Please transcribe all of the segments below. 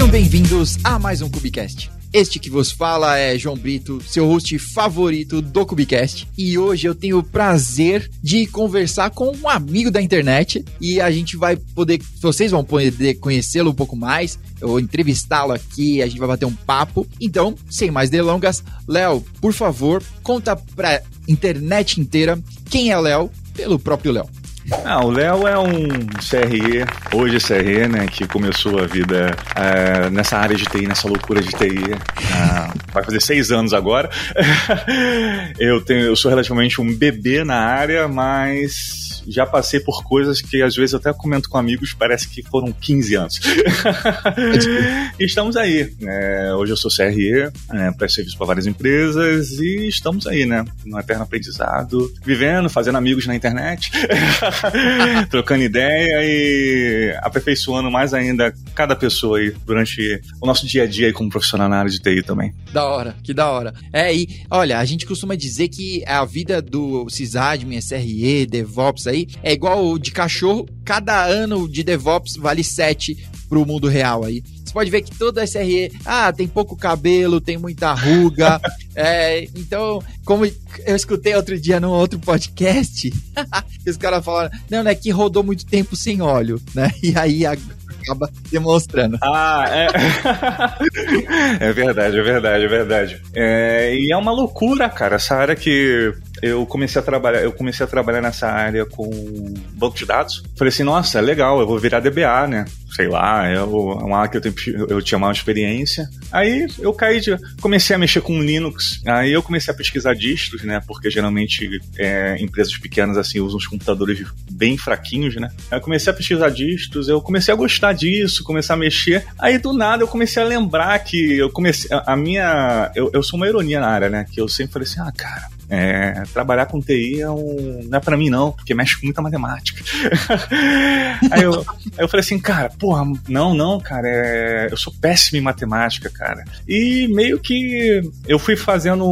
Sejam bem-vindos a mais um Cubicast. Este que vos fala é João Brito, seu host favorito do Cubicast. E hoje eu tenho o prazer de conversar com um amigo da internet. E a gente vai poder, vocês vão poder conhecê-lo um pouco mais. Eu vou entrevistá-lo aqui, a gente vai bater um papo. Então, sem mais delongas, Léo, por favor, conta pra internet inteira quem é Léo, pelo próprio Léo. Ah, o Léo é um CRE, hoje é CRE, né, que começou a vida uh, nessa área de TI, nessa loucura de TI. Uh, vai fazer seis anos agora. eu, tenho, eu sou relativamente um bebê na área, mas já passei por coisas que às vezes eu até comento com amigos, parece que foram 15 anos. estamos aí. É, hoje eu sou CRE, é, presto serviço para várias empresas e estamos aí, né, no eterno aprendizado, vivendo, fazendo amigos na internet. trocando ideia e aperfeiçoando mais ainda cada pessoa aí durante o nosso dia a dia aí como profissional na área de TI também. Da hora, que da hora. É, e olha, a gente costuma dizer que a vida do sysadmin, SRE, DevOps aí, é igual de cachorro, cada ano de DevOps vale 7 pro mundo real aí. Você pode ver que toda SRE, ah, tem pouco cabelo, tem muita ruga. é, então, como eu escutei outro dia num outro podcast, os caras falaram, não, é que rodou muito tempo sem óleo, né? E aí acaba demonstrando. Ah, é. é verdade, é verdade, é verdade. É, e é uma loucura, cara, essa área que eu comecei a trabalhar, eu comecei a trabalhar nessa área com banco de dados. Falei assim, nossa, é legal, eu vou virar DBA, né? Sei lá, é uma área que eu, tenho, eu tinha mais experiência. Aí eu caí de, comecei a mexer com Linux. Aí eu comecei a pesquisar distros, né? Porque geralmente é, empresas pequenas assim usam os computadores bem fraquinhos, né? Aí eu comecei a pesquisar distros, eu comecei a gostar disso, comecei a mexer. Aí do nada eu comecei a lembrar que eu comecei a, a minha, eu, eu sou uma ironia na área, né? Que eu sempre falei assim, ah, cara, é, trabalhar com TI é um, não é para mim não, porque mexe com muita matemática. aí, eu, aí eu falei assim, cara, porra, não, não, cara, é, eu sou péssimo em matemática, cara. E meio que eu fui fazendo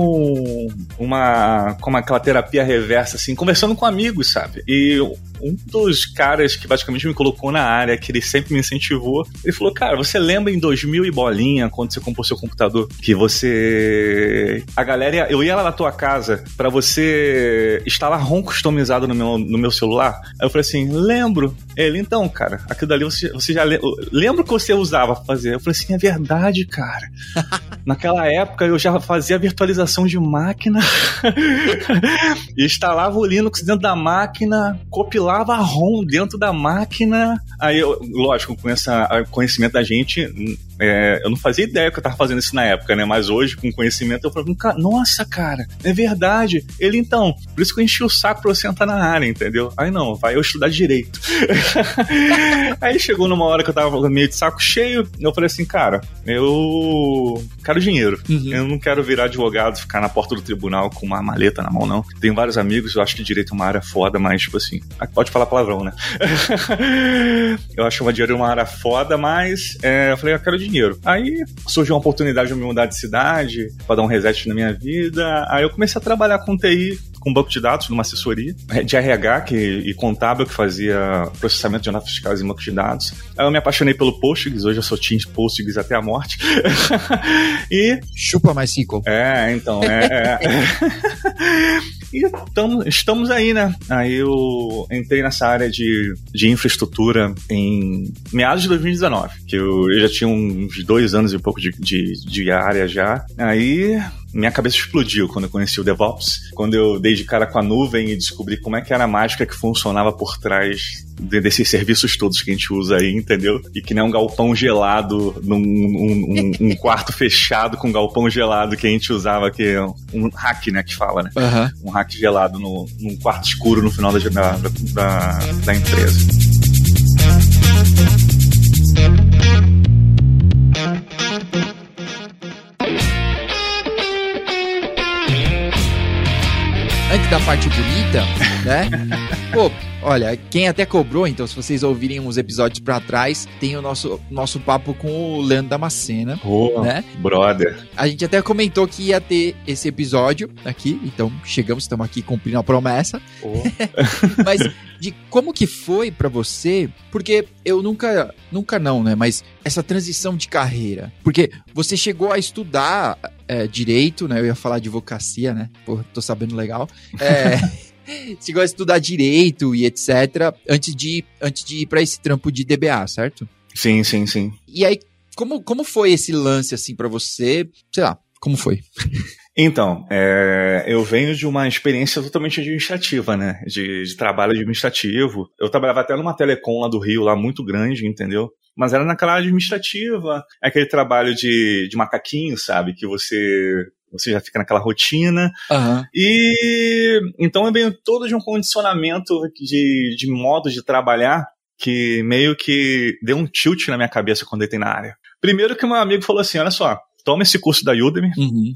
uma, como aquela terapia reversa, assim, conversando com amigos, sabe? E um dos caras que basicamente me colocou na área, que ele sempre me incentivou, ele falou: Cara, você lembra em 2000 e bolinha, quando você comprou seu computador, que você. A galera, eu ia lá na tua casa para você instalar ROM customizado no meu, no meu celular? Aí eu falei assim: Lembro. Ele, então, cara, aquilo dali você, você já le... lembra que você usava pra fazer? Eu falei assim: É verdade, cara. Naquela época eu já fazia virtualização de máquina, instalava o Linux dentro da máquina, compilava a ROM dentro da máquina. Aí, eu, lógico, com esse conhecimento da gente, é, eu não fazia ideia que eu tava fazendo isso na época, né? Mas hoje, com conhecimento, eu falei, nossa, cara, é verdade. Ele, então, por isso que eu enchi o saco pra você entrar na área, entendeu? Aí não, vai eu estudar direito. Aí chegou numa hora que eu tava meio de saco cheio, eu falei assim, cara, eu quero dinheiro. Uhum. Eu não quero virar advogado, ficar na porta do tribunal com uma maleta na mão, não. Tenho vários amigos, eu acho que direito é uma área foda, mas, tipo assim, pode falar palavrão, né? eu acho uma dinheiro uma área foda, mas é, eu falei, eu quero dinheiro dinheiro. Aí surgiu uma oportunidade de me mudar de cidade, para dar um reset na minha vida. Aí eu comecei a trabalhar com TI, com banco de dados, numa assessoria de RH que, e contábil que fazia processamento de notas fiscais em banco de dados. Aí eu me apaixonei pelo Postgres, hoje eu sou Team Postgres até a morte. e. Chupa mais cinco. É, então, é. é. E tamo, estamos aí, né? Aí eu entrei nessa área de, de infraestrutura em meados de 2019, que eu, eu já tinha uns dois anos e pouco de, de, de área já. Aí minha cabeça explodiu quando eu conheci o DevOps, quando eu dei de cara com a nuvem e descobri como é que era a mágica que funcionava por trás desses serviços todos que a gente usa aí, entendeu? E que não é um galpão gelado num um, um, um quarto fechado com um galpão gelado que a gente usava, que é um hack, né, que fala, né? Uhum. Um hack gelado no, num quarto escuro no final da, da, da, da empresa. Da parte bonita, né? Pô, Olha, quem até cobrou, então, se vocês ouvirem uns episódios para trás, tem o nosso, nosso papo com o Leandro Damascena. Oh, né? Brother. A gente até comentou que ia ter esse episódio aqui, então chegamos, estamos aqui cumprindo a promessa. Oh. Mas de como que foi para você, porque eu nunca, nunca não, né? Mas essa transição de carreira, porque você chegou a estudar é, direito, né? Eu ia falar advocacia, né? Pô, tô sabendo legal. É. chegou a estudar direito e etc. antes de, antes de ir para esse trampo de DBA, certo? Sim, sim, sim. E aí, como, como foi esse lance assim para você? Sei lá, como foi? Então, é, eu venho de uma experiência totalmente administrativa, né? De, de, trabalho administrativo. Eu trabalhava até numa telecom lá do Rio, lá muito grande, entendeu? Mas era naquela administrativa, aquele trabalho de, de macaquinho, sabe? Que você você já fica naquela rotina. Uhum. E então eu venho todo de um condicionamento de, de modo de trabalhar que meio que deu um tilt na minha cabeça quando eu entrei na área. Primeiro que meu amigo falou assim, olha só, toma esse curso da Udemy uhum.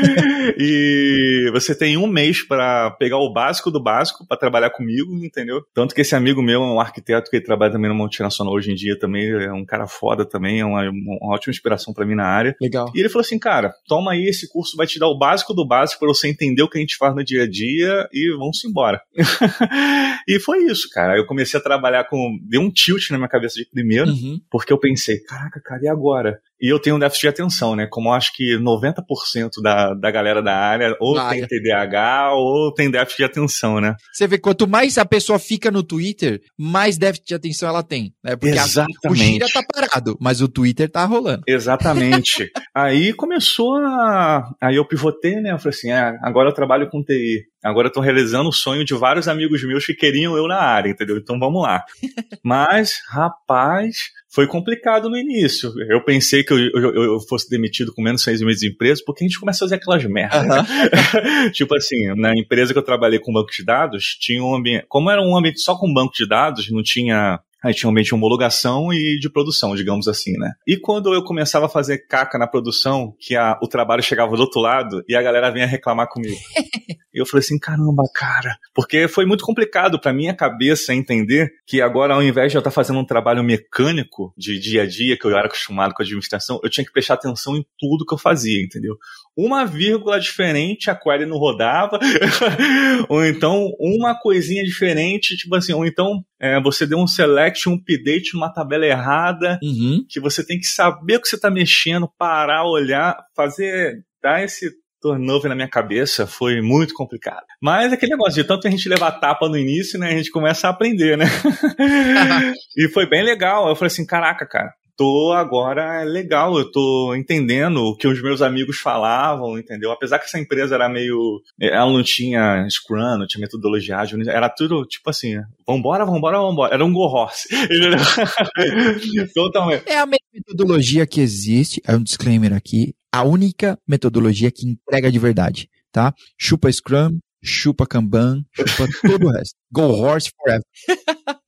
e você tem um mês para pegar o básico do básico para trabalhar comigo, entendeu? Tanto que esse amigo meu é um arquiteto que trabalha também no multinacional hoje em dia também, é um cara foda também, é uma, uma ótima inspiração para mim na área. Legal. E ele falou assim, cara, toma aí esse curso, vai te dar o básico do básico para você entender o que a gente faz no dia a dia e vamos embora. e foi isso, cara. Eu comecei a trabalhar com. Deu um tilt na minha cabeça de primeiro, uhum. porque eu pensei, caraca, cara, e agora? E eu tenho um déficit de atenção, né? Como eu acho que 90% da, da galera da área ou tem TDAH ou tem déficit de atenção, né? Você vê, quanto mais a pessoa fica no Twitter, mais déficit de atenção ela tem. Né? Porque Exatamente. A, o Gira tá parado, mas o Twitter tá rolando. Exatamente. aí começou a. Aí eu pivotei, né? Eu falei assim: é, agora eu trabalho com TI. Agora eu tô realizando o sonho de vários amigos meus que queriam eu na área, entendeu? Então vamos lá. Mas, rapaz, foi complicado no início. Eu pensei que eu, eu, eu fosse demitido com menos seis meses de empresa, porque a gente começa a fazer aquelas merdas. Né? tipo assim, na empresa que eu trabalhei com banco de dados, tinha um ambiente. Como era um ambiente só com banco de dados, não tinha Aí tinha um ambiente de homologação e de produção, digamos assim, né? E quando eu começava a fazer caca na produção, que a, o trabalho chegava do outro lado e a galera vinha reclamar comigo. e eu falei assim, caramba, cara. Porque foi muito complicado para minha cabeça entender que agora, ao invés de eu estar fazendo um trabalho mecânico de dia a dia, que eu era acostumado com a administração, eu tinha que prestar atenção em tudo que eu fazia, entendeu? Uma vírgula diferente, a query não rodava. ou então, uma coisinha diferente, tipo assim, ou então é, você deu um select, um update numa tabela errada, uhum. que você tem que saber o que você está mexendo, parar, olhar, fazer, dar esse turnover na minha cabeça foi muito complicado. Mas aquele negócio de tanto a gente levar tapa no início, né, a gente começa a aprender, né? e foi bem legal. Eu falei assim, caraca, cara, tô agora é legal, eu tô entendendo o que os meus amigos falavam, entendeu? Apesar que essa empresa era meio. Ela não tinha Scrum, não tinha metodologia ágil, era tudo tipo assim: vambora, vambora, vambora. Era um go horse. Totalmente. É a metodologia que existe, é um disclaimer aqui, a única metodologia que entrega de verdade, tá? Chupa Scrum, chupa Kanban, chupa todo o resto. Go Horse Forever.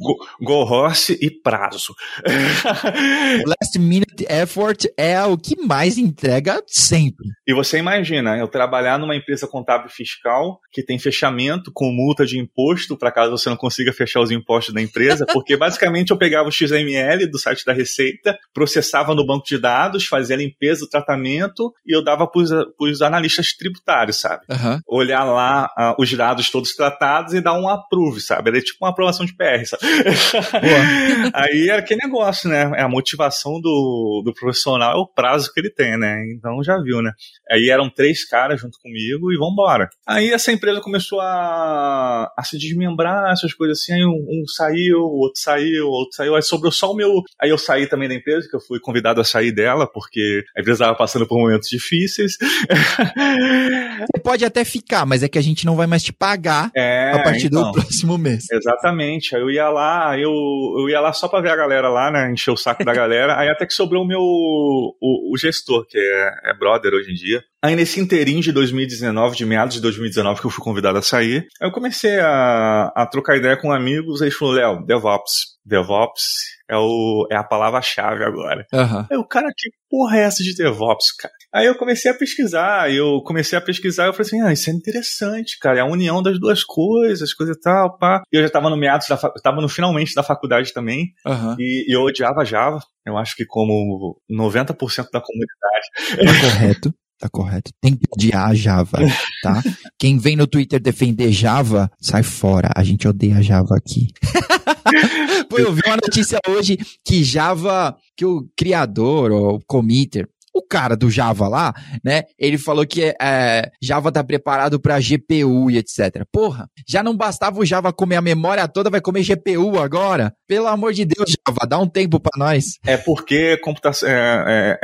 go, go, Horse e prazo. Last Minute Effort é o que mais entrega sempre. E você imagina, eu trabalhar numa empresa contábil fiscal que tem fechamento com multa de imposto para caso você não consiga fechar os impostos da empresa, porque basicamente eu pegava o XML do site da Receita, processava no banco de dados, fazia a limpeza, o tratamento e eu dava para os analistas tributários, sabe? Uhum. Olhar lá uh, os dados todos tratados e dar um approve, sabe? Era tipo uma aprovação de PR, sabe? Aí era aquele negócio, né? É a motivação do, do profissional é o prazo que ele tem, né? Então já viu, né? Aí eram três caras junto comigo e vambora. Aí essa empresa começou a, a se desmembrar, essas coisas assim. Aí um, um saiu, o outro saiu, o outro saiu. Aí sobrou só o meu. Aí eu saí também da empresa, que eu fui convidado a sair dela, porque a empresa estava passando por momentos difíceis. Você pode até ficar, mas é que a gente não vai mais te pagar é, a partir então, do próximo mês. Exatamente. Aí eu ia lá, eu, eu ia lá só pra ver a galera lá, né? Encher o saco da galera. Aí até que sobrou o meu o, o gestor, que é, é brother hoje em dia. Aí nesse inteirinho de 2019, de meados de 2019, que eu fui convidado a sair, aí eu comecei a, a trocar ideia com amigos, aí falou, Léo, DevOps. DevOps é, o, é a palavra-chave agora. Uhum. Aí o cara, que porra é essa de DevOps, cara? Aí eu comecei a pesquisar, eu comecei a pesquisar, eu falei assim, ah, isso é interessante, cara, é a união das duas coisas, coisa e tal, pá. E eu já tava no meados da, tava no finalmente da faculdade também, uhum. e, e eu odiava Java, eu acho que como 90% da comunidade. Tá correto. Tá correto. Tem que odiar Java, tá? Quem vem no Twitter defender Java, sai fora. A gente odeia Java aqui. Pô, eu vi uma notícia hoje que Java, que o criador, ou o committer, o cara do Java lá, né? Ele falou que é, Java tá preparado para GPU e etc. Porra, já não bastava o Java comer a memória toda, vai comer GPU agora? Pelo amor de Deus, Java, dá um tempo para nós. É porque computação, é, é,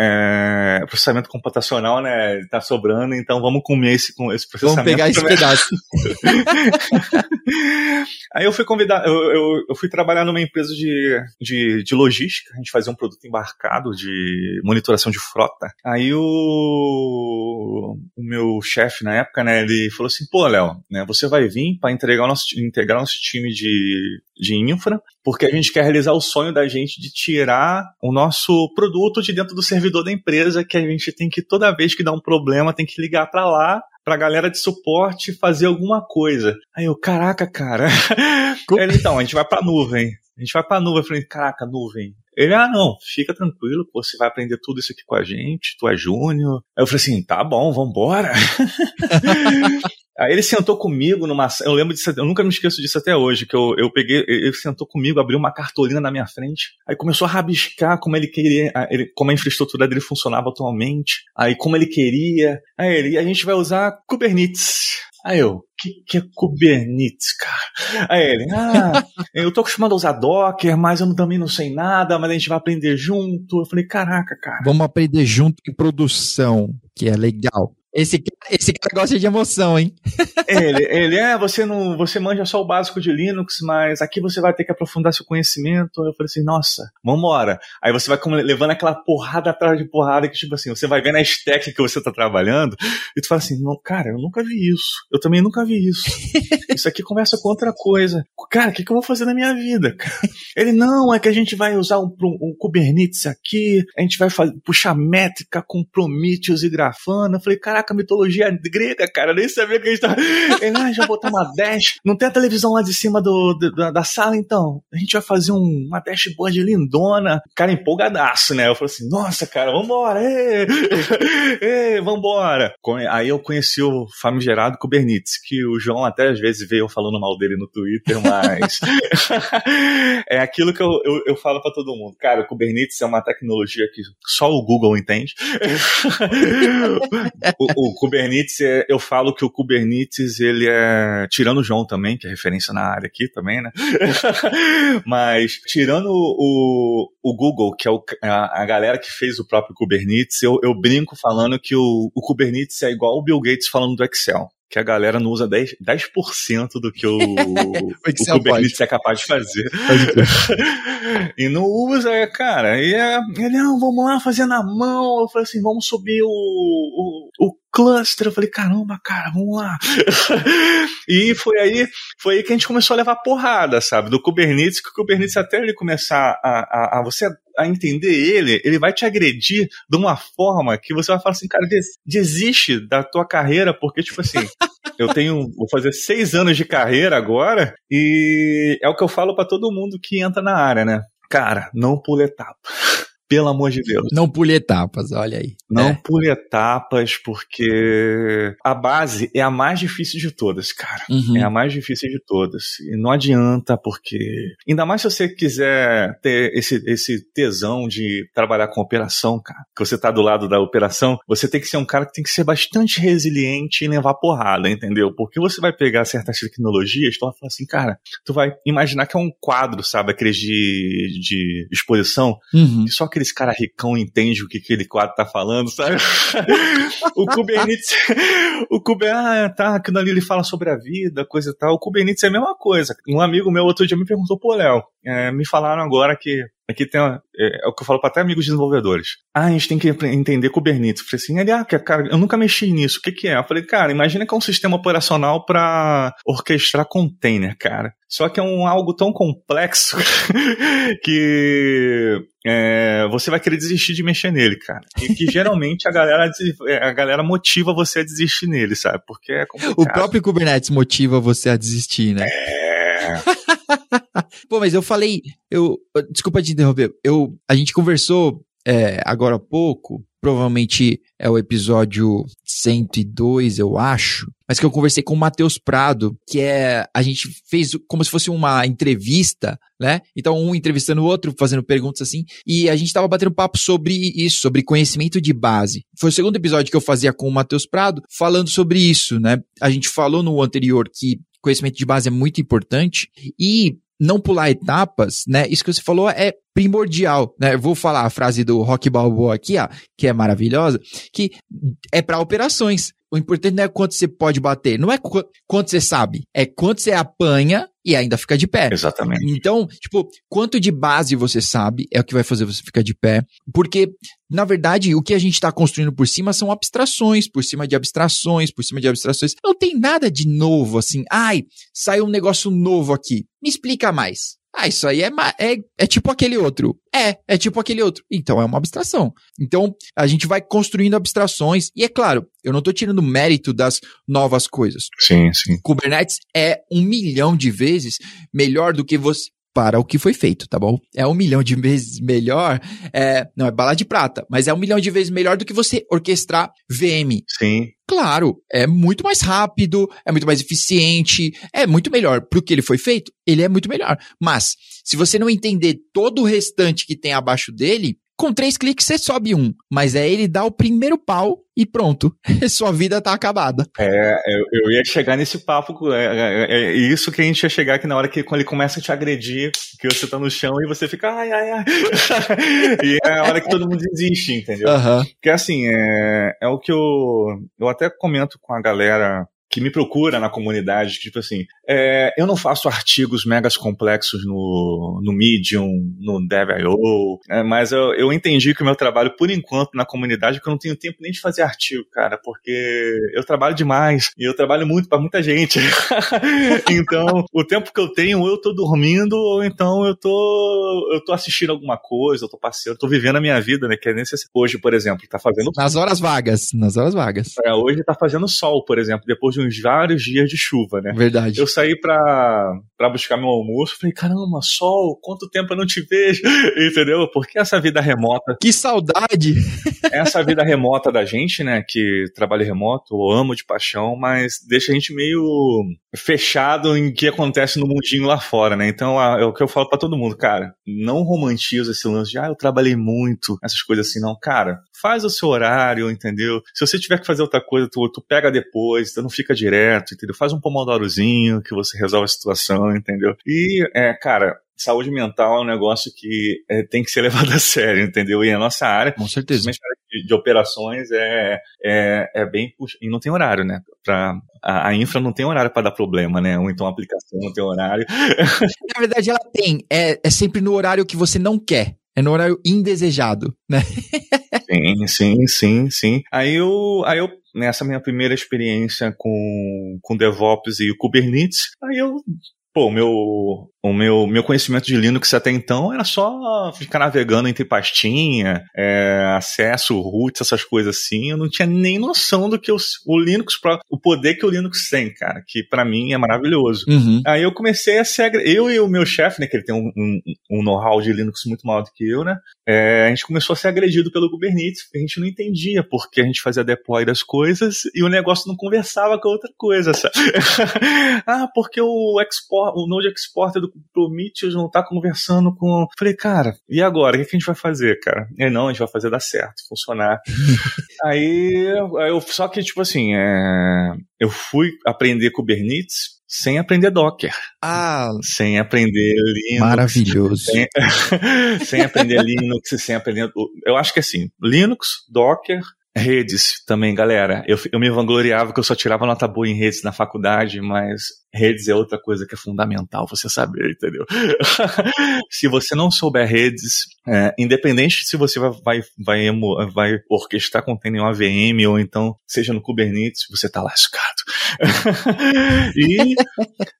é, processamento computacional, né? Tá sobrando, então vamos comer esse, esse processamento. Vamos pegar esse pedaço. Aí eu fui convidar, eu, eu, eu, fui trabalhar numa empresa de, de, de logística, a gente fazia um produto embarcado de monitoração de frota Aí o, o meu chefe na época, né, ele falou assim, pô, Léo, né, você vai vir para entregar o nosso, integrar nosso time de, de infra, porque a gente quer realizar o sonho da gente de tirar o nosso produto de dentro do servidor da empresa, que a gente tem que, toda vez que dá um problema, tem que ligar para lá pra galera de suporte fazer alguma coisa. Aí eu, caraca, cara. Ele, então, a gente vai pra nuvem. A gente vai pra nuvem. Eu falei, caraca, nuvem. Ele, ah, não, fica tranquilo, você vai aprender tudo isso aqui com a gente, tu é júnior. Aí eu falei assim, tá bom, vambora. Aí ele sentou comigo numa. Eu lembro disso, eu nunca me esqueço disso até hoje, que eu, eu peguei, ele sentou comigo, abriu uma cartolina na minha frente, aí começou a rabiscar como ele queria, ele, como a infraestrutura dele funcionava atualmente, aí como ele queria. Aí ele, a gente vai usar Kubernetes. Aí eu, que, que é Kubernetes, cara? Aí ele, ah, eu tô acostumado a usar Docker, mas eu também não sei nada, mas a gente vai aprender junto. Eu falei, caraca, cara. Vamos aprender junto em produção, que é legal. Esse, esse cara gosta de emoção, hein? ele, ele é, você não, você manja só o básico de Linux, mas aqui você vai ter que aprofundar seu conhecimento. Eu falei assim, nossa, vambora. Aí você vai levando aquela porrada atrás de porrada que, tipo assim, você vai vendo a stack que você tá trabalhando e tu fala assim, não, cara, eu nunca vi isso. Eu também nunca vi isso. Isso aqui começa com outra coisa. Cara, o que, que eu vou fazer na minha vida? Ele, não, é que a gente vai usar um, um Kubernetes aqui, a gente vai fazer, puxar métrica com Prometheus e Grafana. Eu falei, caraca, caraca, mitologia grega, cara, nem sabia que a gente tava. Ele, ah, já botar uma dash. Não tem a televisão lá de cima do, do da, da, sala, então? A gente vai fazer um, uma dashboard lindona. Cara, empolgadaço, né? Eu falei assim, nossa, cara, vambora, ê, ê, vambora. Aí eu conheci o famigerado Kubernetes, que o João até às vezes veio falando mal dele no Twitter, mas é aquilo que eu, eu, eu falo para todo mundo. Cara, o Kubernetes é uma tecnologia que só o Google entende. o, o Kubernetes, é, eu falo que o Kubernetes, ele é. Tirando o João também, que é referência na área aqui também, né? Mas, tirando o, o Google, que é o, a, a, galera que fez o próprio Kubernetes, eu, eu brinco falando que o, o Kubernetes é igual o Bill Gates falando do Excel que a galera não usa 10%, 10 do que o, o, Kubernetes é capaz de fazer. e não usa, cara. E é, ele, não, vamos lá fazer na mão. Eu falei assim, vamos subir o, o, o cluster. Eu falei, caramba, cara, vamos lá. e foi aí, foi aí que a gente começou a levar porrada, sabe? Do Kubernetes, que o Kubernetes até ele começar a, a, a você a entender ele, ele vai te agredir de uma forma que você vai falar assim, cara, desiste da tua carreira, porque, tipo assim, eu tenho, vou fazer seis anos de carreira agora, e é o que eu falo para todo mundo que entra na área, né? Cara, não pula etapa. Pelo amor de Deus. Não pule etapas, olha aí. Não é. pule etapas, porque a base é a mais difícil de todas, cara. Uhum. É a mais difícil de todas. E não adianta, porque. Ainda mais se você quiser ter esse, esse tesão de trabalhar com operação, cara. Que você tá do lado da operação, você tem que ser um cara que tem que ser bastante resiliente e levar porrada, entendeu? Porque você vai pegar certas tecnologias, tu vai falar assim, cara, tu vai imaginar que é um quadro, sabe? Aqueles de, de exposição, uhum. só aqueles cara ricão entende o que aquele quadro tá falando, sabe? o Kubernetes, o Kubernetes, ah, tá, aquilo ali ele fala sobre a vida, coisa e tal. O Kubernetes é a mesma coisa. Um amigo meu outro dia me perguntou, pô, Léo, é, me falaram agora que aqui tem uma, é, é, o que eu falo para até amigos desenvolvedores. Ah, a gente tem que entender Kubernetes. Eu falei assim, ele, ah, cara, eu nunca mexi nisso. O que, que é? Eu falei, cara, imagina que é um sistema operacional para orquestrar container, cara. Só que é um algo tão complexo que é, você vai querer desistir de mexer nele, cara. E que geralmente a galera, a galera motiva você a desistir nele, sabe? Porque é complicado. O próprio Kubernetes motiva você a desistir, né? É. Pô, mas eu falei, eu, desculpa te interromper, eu, a gente conversou é, agora há pouco, provavelmente é o episódio 102, eu acho, mas que eu conversei com o Matheus Prado, que é, a gente fez como se fosse uma entrevista, né? Então, um entrevistando o outro, fazendo perguntas assim, e a gente tava batendo papo sobre isso, sobre conhecimento de base. Foi o segundo episódio que eu fazia com o Matheus Prado, falando sobre isso, né? A gente falou no anterior que conhecimento de base é muito importante e não pular etapas, né? Isso que você falou é primordial, né? Eu vou falar a frase do Rock Balboa aqui, ó, que é maravilhosa, que é para operações. O importante não é quanto você pode bater, não é qu quanto você sabe, é quanto você apanha e ainda fica de pé. Exatamente. Então, tipo, quanto de base você sabe é o que vai fazer você ficar de pé, porque na verdade, o que a gente está construindo por cima são abstrações, por cima de abstrações, por cima de abstrações. Não tem nada de novo assim. Ai, saiu um negócio novo aqui. Me explica mais. Ah, isso aí é, é, é tipo aquele outro. É, é tipo aquele outro. Então é uma abstração. Então a gente vai construindo abstrações. E é claro, eu não estou tirando mérito das novas coisas. Sim, sim. Kubernetes é um milhão de vezes melhor do que você para o que foi feito, tá bom? É um milhão de vezes melhor, é, não é bala de prata, mas é um milhão de vezes melhor do que você orquestrar VM. Sim. Claro, é muito mais rápido, é muito mais eficiente, é muito melhor. Para o que ele foi feito, ele é muito melhor. Mas, se você não entender todo o restante que tem abaixo dele, com três cliques você sobe um, mas é ele dar o primeiro pau e pronto, sua vida tá acabada. É, eu, eu ia chegar nesse papo, é, é, é, isso que a gente ia chegar aqui na hora que quando ele começa a te agredir, que você tá no chão e você fica ai, ai, ai. e é a hora que todo mundo desiste, entendeu? Uhum. Porque assim, é, é o que eu, eu até comento com a galera que me procura na comunidade, tipo assim, é, eu não faço artigos megas complexos no, no Medium, no Dev.io, é, mas eu, eu entendi que o meu trabalho, por enquanto, na comunidade, é que eu não tenho tempo nem de fazer artigo, cara, porque eu trabalho demais e eu trabalho muito para muita gente. então, o tempo que eu tenho, ou eu tô dormindo, ou então eu tô, eu tô assistindo alguma coisa, eu tô passeando, eu tô vivendo a minha vida, né, que é nesse, hoje, por exemplo, tá fazendo... Nas horas vagas, nas horas vagas. É, hoje tá fazendo sol, por exemplo, depois de uns vários dias de chuva, né? Verdade. Eu saí pra, pra buscar meu almoço, falei, caramba, sol, quanto tempo eu não te vejo, entendeu? Porque essa vida remota... Que saudade! essa vida remota da gente, né, que trabalha remoto, eu amo de paixão, mas deixa a gente meio fechado em que acontece no mundinho lá fora, né? Então, é o que eu falo para todo mundo, cara, não romantiza esse lance de, ah, eu trabalhei muito, essas coisas assim, não. Cara, faz o seu horário, entendeu? Se você tiver que fazer outra coisa, tu, tu pega depois, tu não fica direto, entendeu? Faz um pomodorozinho que você resolve a situação, entendeu? E, é, cara, saúde mental é um negócio que é, tem que ser levado a sério, entendeu? E a nossa área, com certeza, de, de operações é, é, é bem e não tem horário, né? Pra, a, a infra não tem horário para dar problema, né? Ou então a aplicação não tem horário. Na verdade, ela tem. É, é sempre no horário que você não quer. É no horário indesejado, né? sim, sim, sim, sim. Aí eu, aí eu nessa minha primeira experiência com, com DevOps e o Kubernetes, aí eu pô, meu, o meu, meu conhecimento de Linux até então era só ficar navegando entre pastinha, é, acesso, root, essas coisas assim. Eu não tinha nem noção do que o, o Linux, o poder que o Linux tem, cara, que para mim é maravilhoso. Uhum. Aí eu comecei a ser. Eu e o meu chefe, né, que ele tem um, um, um know-how de Linux muito maior do que eu, né, é, a gente começou a ser agredido pelo Kubernetes, porque a gente não entendia porque a gente fazia deploy das coisas e o negócio não conversava com a outra coisa, sabe? ah, porque o export o Node Exporter do Prometheus não tá conversando com. Falei, cara, e agora? O que, a gente vai fazer, cara? E não, a gente vai fazer dar certo, funcionar. aí, eu, só que, tipo assim, é, eu fui aprender Kubernetes sem aprender Docker. Ah, sem aprender Linux. Maravilhoso. Sem, sem aprender Linux, sem aprender. Eu acho que assim, Linux, Docker, Redes também, galera. Eu, eu me vangloriava que eu só tirava nota boa em redes na faculdade, mas redes é outra coisa que é fundamental você saber, entendeu? se você não souber redes, é, independente se você vai, vai, vai, vai orquestrar contendo em uma VM ou então seja no Kubernetes, você tá lascado. e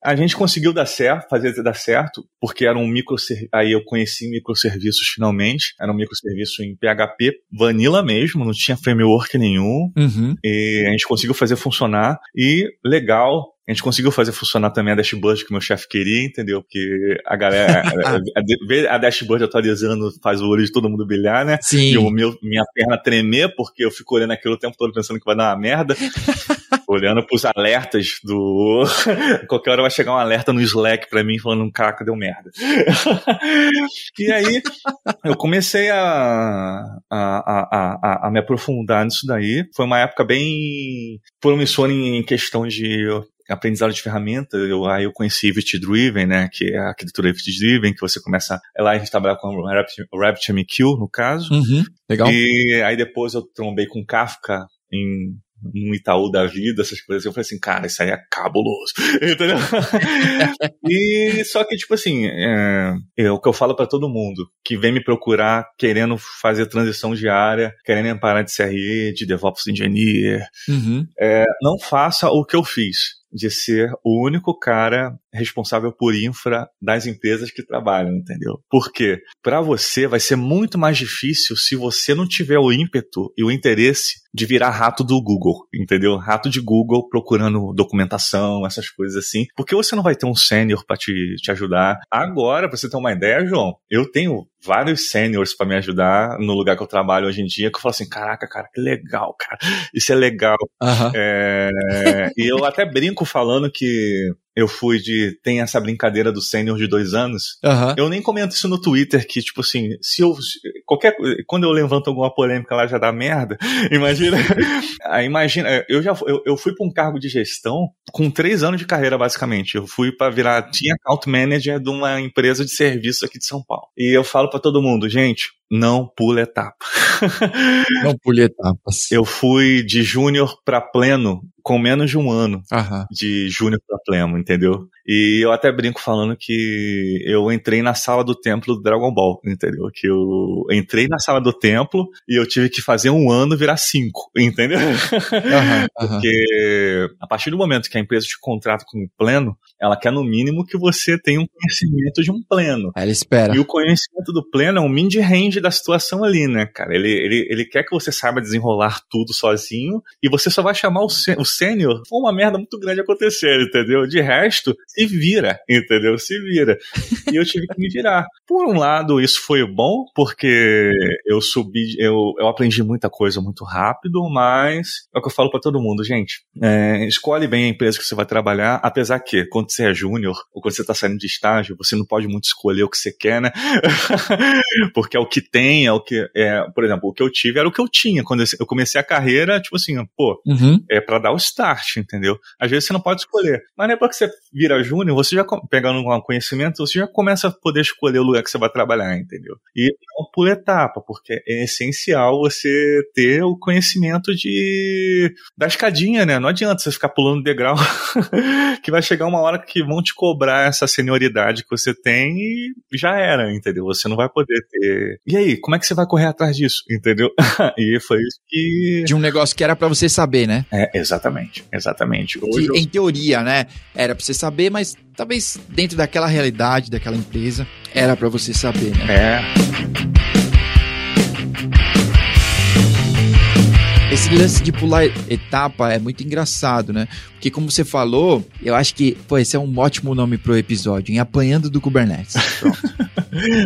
a gente conseguiu dar certo, fazer dar certo, porque era um microserviço, aí eu conheci microserviços finalmente, era um microserviço em PHP, vanilla mesmo, não tinha framework nenhum, uhum. e a gente conseguiu fazer funcionar, e legal, a gente conseguiu fazer funcionar também a dashboard que meu chefe queria, entendeu? Porque a galera, ver a, a, dashboard atualizando faz o olho de todo mundo brilhar, né? Sim. E o meu, minha perna tremer, porque eu fico olhando aquilo o tempo todo pensando que vai dar uma merda. olhando pros alertas do. Qualquer hora vai chegar um alerta no Slack pra mim falando, caraca, deu merda. e aí, eu comecei a, a, a, a, a me aprofundar nisso daí. Foi uma época bem promissora em questão de aprendizado de ferramenta, eu, aí eu conheci Event Driven, né, que é a arquitetura Event Driven, que você começa, é lá a gente trabalha com o RabbitMQ, no caso. Uhum, legal. E aí depois eu trombei com Kafka em um Itaú da vida, essas coisas. Eu falei assim, cara, isso aí é cabuloso. Entendeu? e só que, tipo assim, é, é o que eu falo para todo mundo que vem me procurar querendo fazer transição diária, querendo parar de CRE, de DevOps Engineer. Uhum. É, não faça o que eu fiz de ser o único cara responsável por infra das empresas que trabalham, entendeu? Porque para você vai ser muito mais difícil se você não tiver o ímpeto e o interesse de virar rato do Google, entendeu? Rato de Google procurando documentação, essas coisas assim, porque você não vai ter um sênior para te, te ajudar. Agora, para você ter uma ideia, João, eu tenho vários seniors para me ajudar no lugar que eu trabalho hoje em dia, que eu falo assim, caraca, cara, que legal, cara, isso é legal. Uhum. É, e eu até brinco falando que eu fui de. Tem essa brincadeira do sênior de dois anos. Uhum. Eu nem comento isso no Twitter, que, tipo assim, se eu. Qualquer. Quando eu levanto alguma polêmica lá já dá merda. Imagina. imagina. Eu já eu, eu fui para um cargo de gestão com três anos de carreira, basicamente. Eu fui para virar. Tinha account manager de uma empresa de serviço aqui de São Paulo. E eu falo para todo mundo, gente, não pula etapa. não pule etapas. Eu fui de júnior para pleno com menos de um ano Aham. de júnior para pleno, entendeu? E eu até brinco falando que eu entrei na sala do templo do Dragon Ball, entendeu? Que eu entrei na sala do templo e eu tive que fazer um ano virar cinco, entendeu? Aham, Porque a partir do momento que a empresa te contrata como pleno, ela quer no mínimo que você tenha um conhecimento de um pleno. Ela espera. E o conhecimento do pleno é um mid-range da situação ali, né, cara? Ele, ele, ele quer que você saiba desenrolar tudo sozinho e você só vai chamar o, o sênior foi uma merda muito grande acontecer, entendeu? De resto, se vira, entendeu? Se vira. E eu tive que me virar. Por um lado, isso foi bom, porque eu subi, eu, eu aprendi muita coisa muito rápido, mas é o que eu falo para todo mundo, gente. É, escolhe bem a empresa que você vai trabalhar, apesar que, quando você é júnior, ou quando você tá saindo de estágio, você não pode muito escolher o que você quer, né? porque é o que tem, é o que. É, por exemplo, o que eu tive era o que eu tinha. Quando eu comecei a carreira, tipo assim, pô, uhum. é para dar o start, entendeu? Às vezes você não pode escolher. Mas depois que você vira júnior, você já, pegando um conhecimento, você já começa a poder escolher o lugar que você vai trabalhar, entendeu? E não por etapa, porque é essencial você ter o conhecimento de da escadinha, né? Não adianta você ficar pulando degrau, que vai chegar uma hora que vão te cobrar essa senioridade que você tem e já era, entendeu? Você não vai poder ter. E aí, como é que você vai correr atrás disso, entendeu? e foi isso que. De um negócio que era para você saber, né? É, exatamente, exatamente. Hoje que, eu... Em teoria, né? Era pra você saber, mas talvez dentro daquela realidade, daquela empresa, era para você saber, né? É. Esse lance de pular etapa é muito engraçado, né? Porque como você falou, eu acho que, pô, esse é um ótimo nome pro episódio, em Apanhando do Kubernetes. Pronto.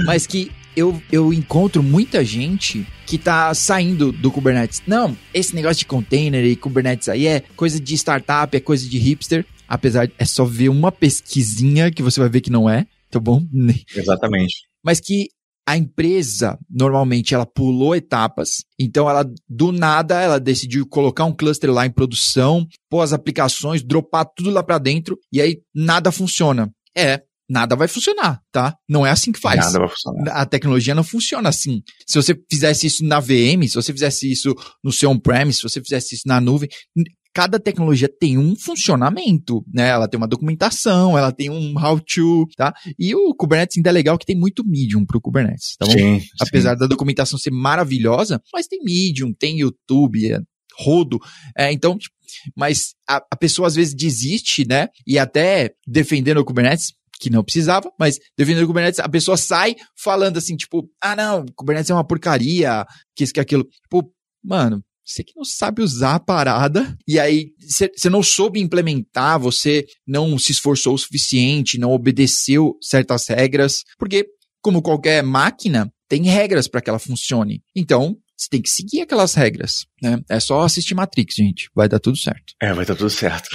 Mas que eu, eu encontro muita gente que tá saindo do Kubernetes. Não, esse negócio de container e Kubernetes aí é coisa de startup, é coisa de hipster. Apesar de é só ver uma pesquisinha que você vai ver que não é, tá bom? Exatamente. Mas que a empresa normalmente ela pulou etapas, então ela do nada ela decidiu colocar um cluster lá em produção, pôr as aplicações, dropar tudo lá para dentro e aí nada funciona. É, nada vai funcionar, tá? Não é assim que faz. Nada vai funcionar. A tecnologia não funciona assim. Se você fizesse isso na VM, se você fizesse isso no seu on-premise, se você fizesse isso na nuvem, cada tecnologia tem um funcionamento, né? Ela tem uma documentação, ela tem um how-to, tá? E o Kubernetes ainda é legal que tem muito Medium pro Kubernetes, tá bom? Sim, Apesar da documentação ser maravilhosa, mas tem Medium, tem YouTube, é, rodo, é, então, tipo, mas a, a pessoa às vezes desiste, né? E até defendendo o Kubernetes, que não precisava, mas defendendo o Kubernetes, a pessoa sai falando assim, tipo, ah, não, Kubernetes é uma porcaria, que isso, que aquilo. Tipo, mano, você que não sabe usar a parada, e aí você não soube implementar, você não se esforçou o suficiente, não obedeceu certas regras, porque, como qualquer máquina, tem regras para que ela funcione. Então, você tem que seguir aquelas regras, né? É só assistir Matrix, gente. Vai dar tudo certo. É, vai dar tudo certo.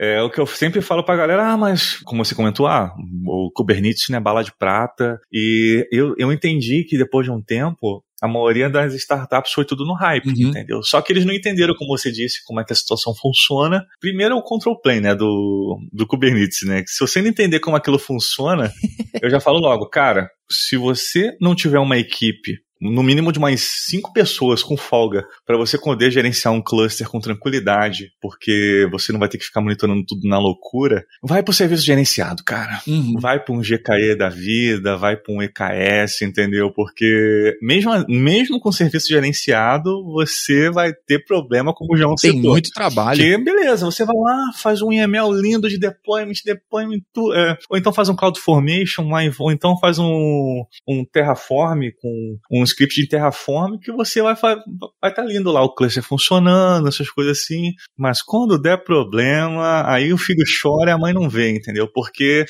É o que eu sempre falo pra galera, ah, mas, como você comentou, ah, o Kubernetes não é bala de prata. E eu, eu entendi que depois de um tempo, a maioria das startups foi tudo no hype, uhum. entendeu? Só que eles não entenderam, como você disse, como é que a situação funciona. Primeiro é o control plane, né, do, do Kubernetes, né? Se você não entender como aquilo funciona, eu já falo logo, cara, se você não tiver uma equipe no mínimo de mais cinco pessoas com folga para você poder gerenciar um cluster com tranquilidade, porque você não vai ter que ficar monitorando tudo na loucura, vai pro serviço gerenciado, cara. Uhum. Vai para um GKE da vida, vai para um EKS, entendeu? Porque mesmo, mesmo com serviço gerenciado, você vai ter problema como já Tem setor. muito trabalho. Que beleza, você vai lá, faz um YAML lindo de deployment, deployment, é, ou então faz um CloudFormation, ou então faz um, um Terraform com um script de Terraform que você vai vai estar tá lindo lá o cluster funcionando, essas coisas assim. Mas quando der problema, aí o filho chora e a mãe não vê, entendeu? Porque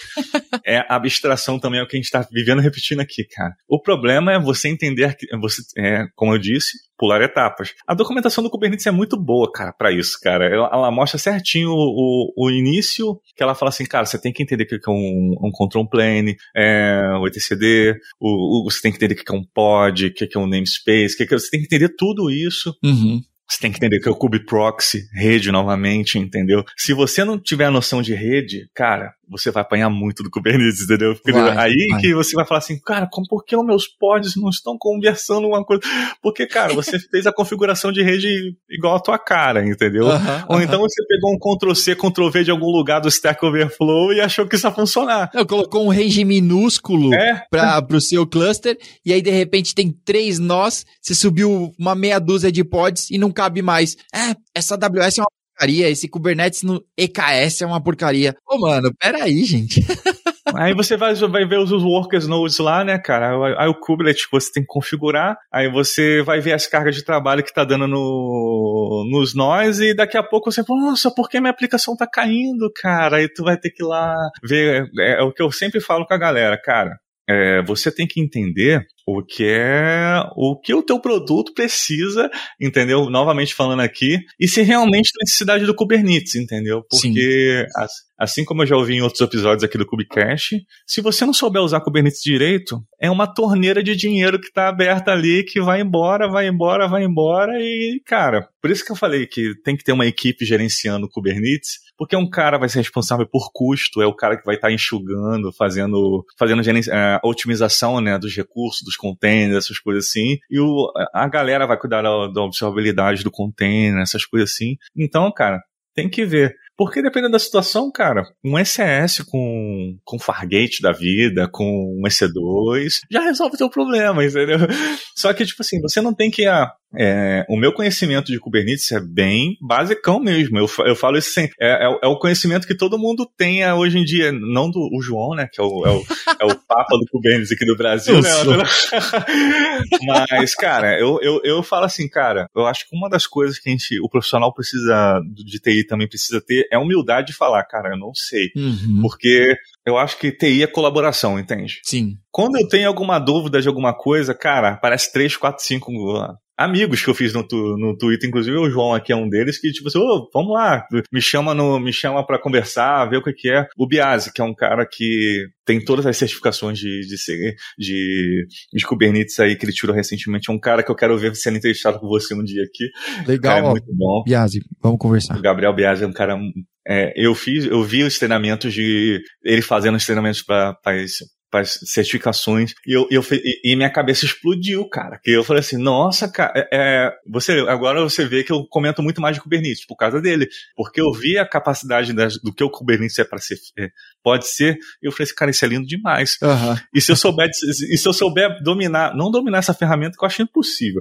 é abstração também é o que a gente está vivendo repetindo aqui, cara. O problema é você entender que você, é, como eu disse, pular etapas. A documentação do Kubernetes é muito boa, cara, para isso, cara. Ela, ela, mostra certinho o, o, o, início, que ela fala assim, cara, você tem que entender o que é um, um control plane, é, o etcd, o, o, você tem que entender o que é um pod, o que é um namespace, que, que você tem que entender tudo isso. Uhum. Você tem que entender que é o Kube Proxy, rede novamente, entendeu? Se você não tiver a noção de rede, cara, você vai apanhar muito do Kubernetes, entendeu? Vai, aí vai. que você vai falar assim, cara, como, por que os meus pods não estão conversando uma coisa? Porque, cara, você fez a configuração de rede igual a tua cara, entendeu? Uh -huh, Ou uh -huh. então você pegou um Ctrl-C, Ctrl-V de algum lugar do Stack Overflow e achou que isso ia funcionar. Não, colocou um range minúsculo é? para o seu cluster e aí de repente tem três nós, você subiu uma meia dúzia de pods e não cabe mais. É, essa AWS é uma porcaria, esse Kubernetes no EKS é uma porcaria. Ô, mano, peraí, gente. Aí você vai, vai ver os workers nodes lá, né, cara? Aí o kubernetes você tem que configurar, aí você vai ver as cargas de trabalho que tá dando no, nos nós, e daqui a pouco você fala, nossa, por que minha aplicação tá caindo, cara? Aí tu vai ter que ir lá ver. É, é o que eu sempre falo com a galera, cara. É, você tem que entender o que é o que o teu produto precisa, entendeu? Novamente falando aqui, e se realmente tem necessidade do Kubernetes, entendeu? Porque assim como eu já ouvi em outros episódios aqui do Kubecast, se você não souber usar Kubernetes direito, é uma torneira de dinheiro que está aberta ali que vai embora, vai embora, vai embora e, cara, por isso que eu falei que tem que ter uma equipe gerenciando o Kubernetes, porque um cara vai ser responsável por custo, é o cara que vai estar tá enxugando, fazendo, fazendo uh, otimização, né, dos recursos, dos containers, essas coisas assim, e o, a galera vai cuidar da, da observabilidade do container, essas coisas assim. Então, cara, tem que ver. Porque dependendo da situação, cara, um SES com, com Fargate da vida, com um EC2, já resolve o teu problema, entendeu? Só que, tipo assim, você não tem que. Ah, é, o meu conhecimento de Kubernetes é bem basicão mesmo. Eu, eu falo isso sem. É, é, é, o conhecimento que todo mundo tem hoje em dia. Não do o João, né? Que é o, é o, é o Papa do Kubernetes aqui do Brasil, né? Mas, cara, eu, eu, eu falo assim, cara, eu acho que uma das coisas que a gente, o profissional precisa de TI também precisa ter é humildade de falar, cara, eu não sei. Uhum. Porque eu acho que TI é colaboração, entende? Sim. Quando eu tenho alguma dúvida de alguma coisa, cara, aparece 3, 4, 5 amigos que eu fiz no, no Twitter, inclusive o João aqui é um deles, que tipo assim, oh, vamos lá, me chama no, me chama para conversar, ver o que, que é. O Biase, que é um cara que tem todas as certificações de, de, de, de Kubernetes aí que ele tirou recentemente. É um cara que eu quero ver sendo entrevistado com você um dia aqui. Legal. É muito bom. Biase, vamos conversar. O Gabriel Biase é um cara é, eu fiz, eu vi os treinamentos de ele fazendo os treinamentos para para as certificações, e, eu, eu, e, minha cabeça explodiu, cara. Que eu falei assim, nossa, cara, é, é, você, agora você vê que eu comento muito mais de Kubernetes por causa dele, porque eu vi a capacidade das, do que o Kubernetes é para ser, é, pode ser, e eu falei assim, cara, isso é lindo demais. Uhum. E se eu souber, e se eu souber dominar, não dominar essa ferramenta, que eu acho impossível,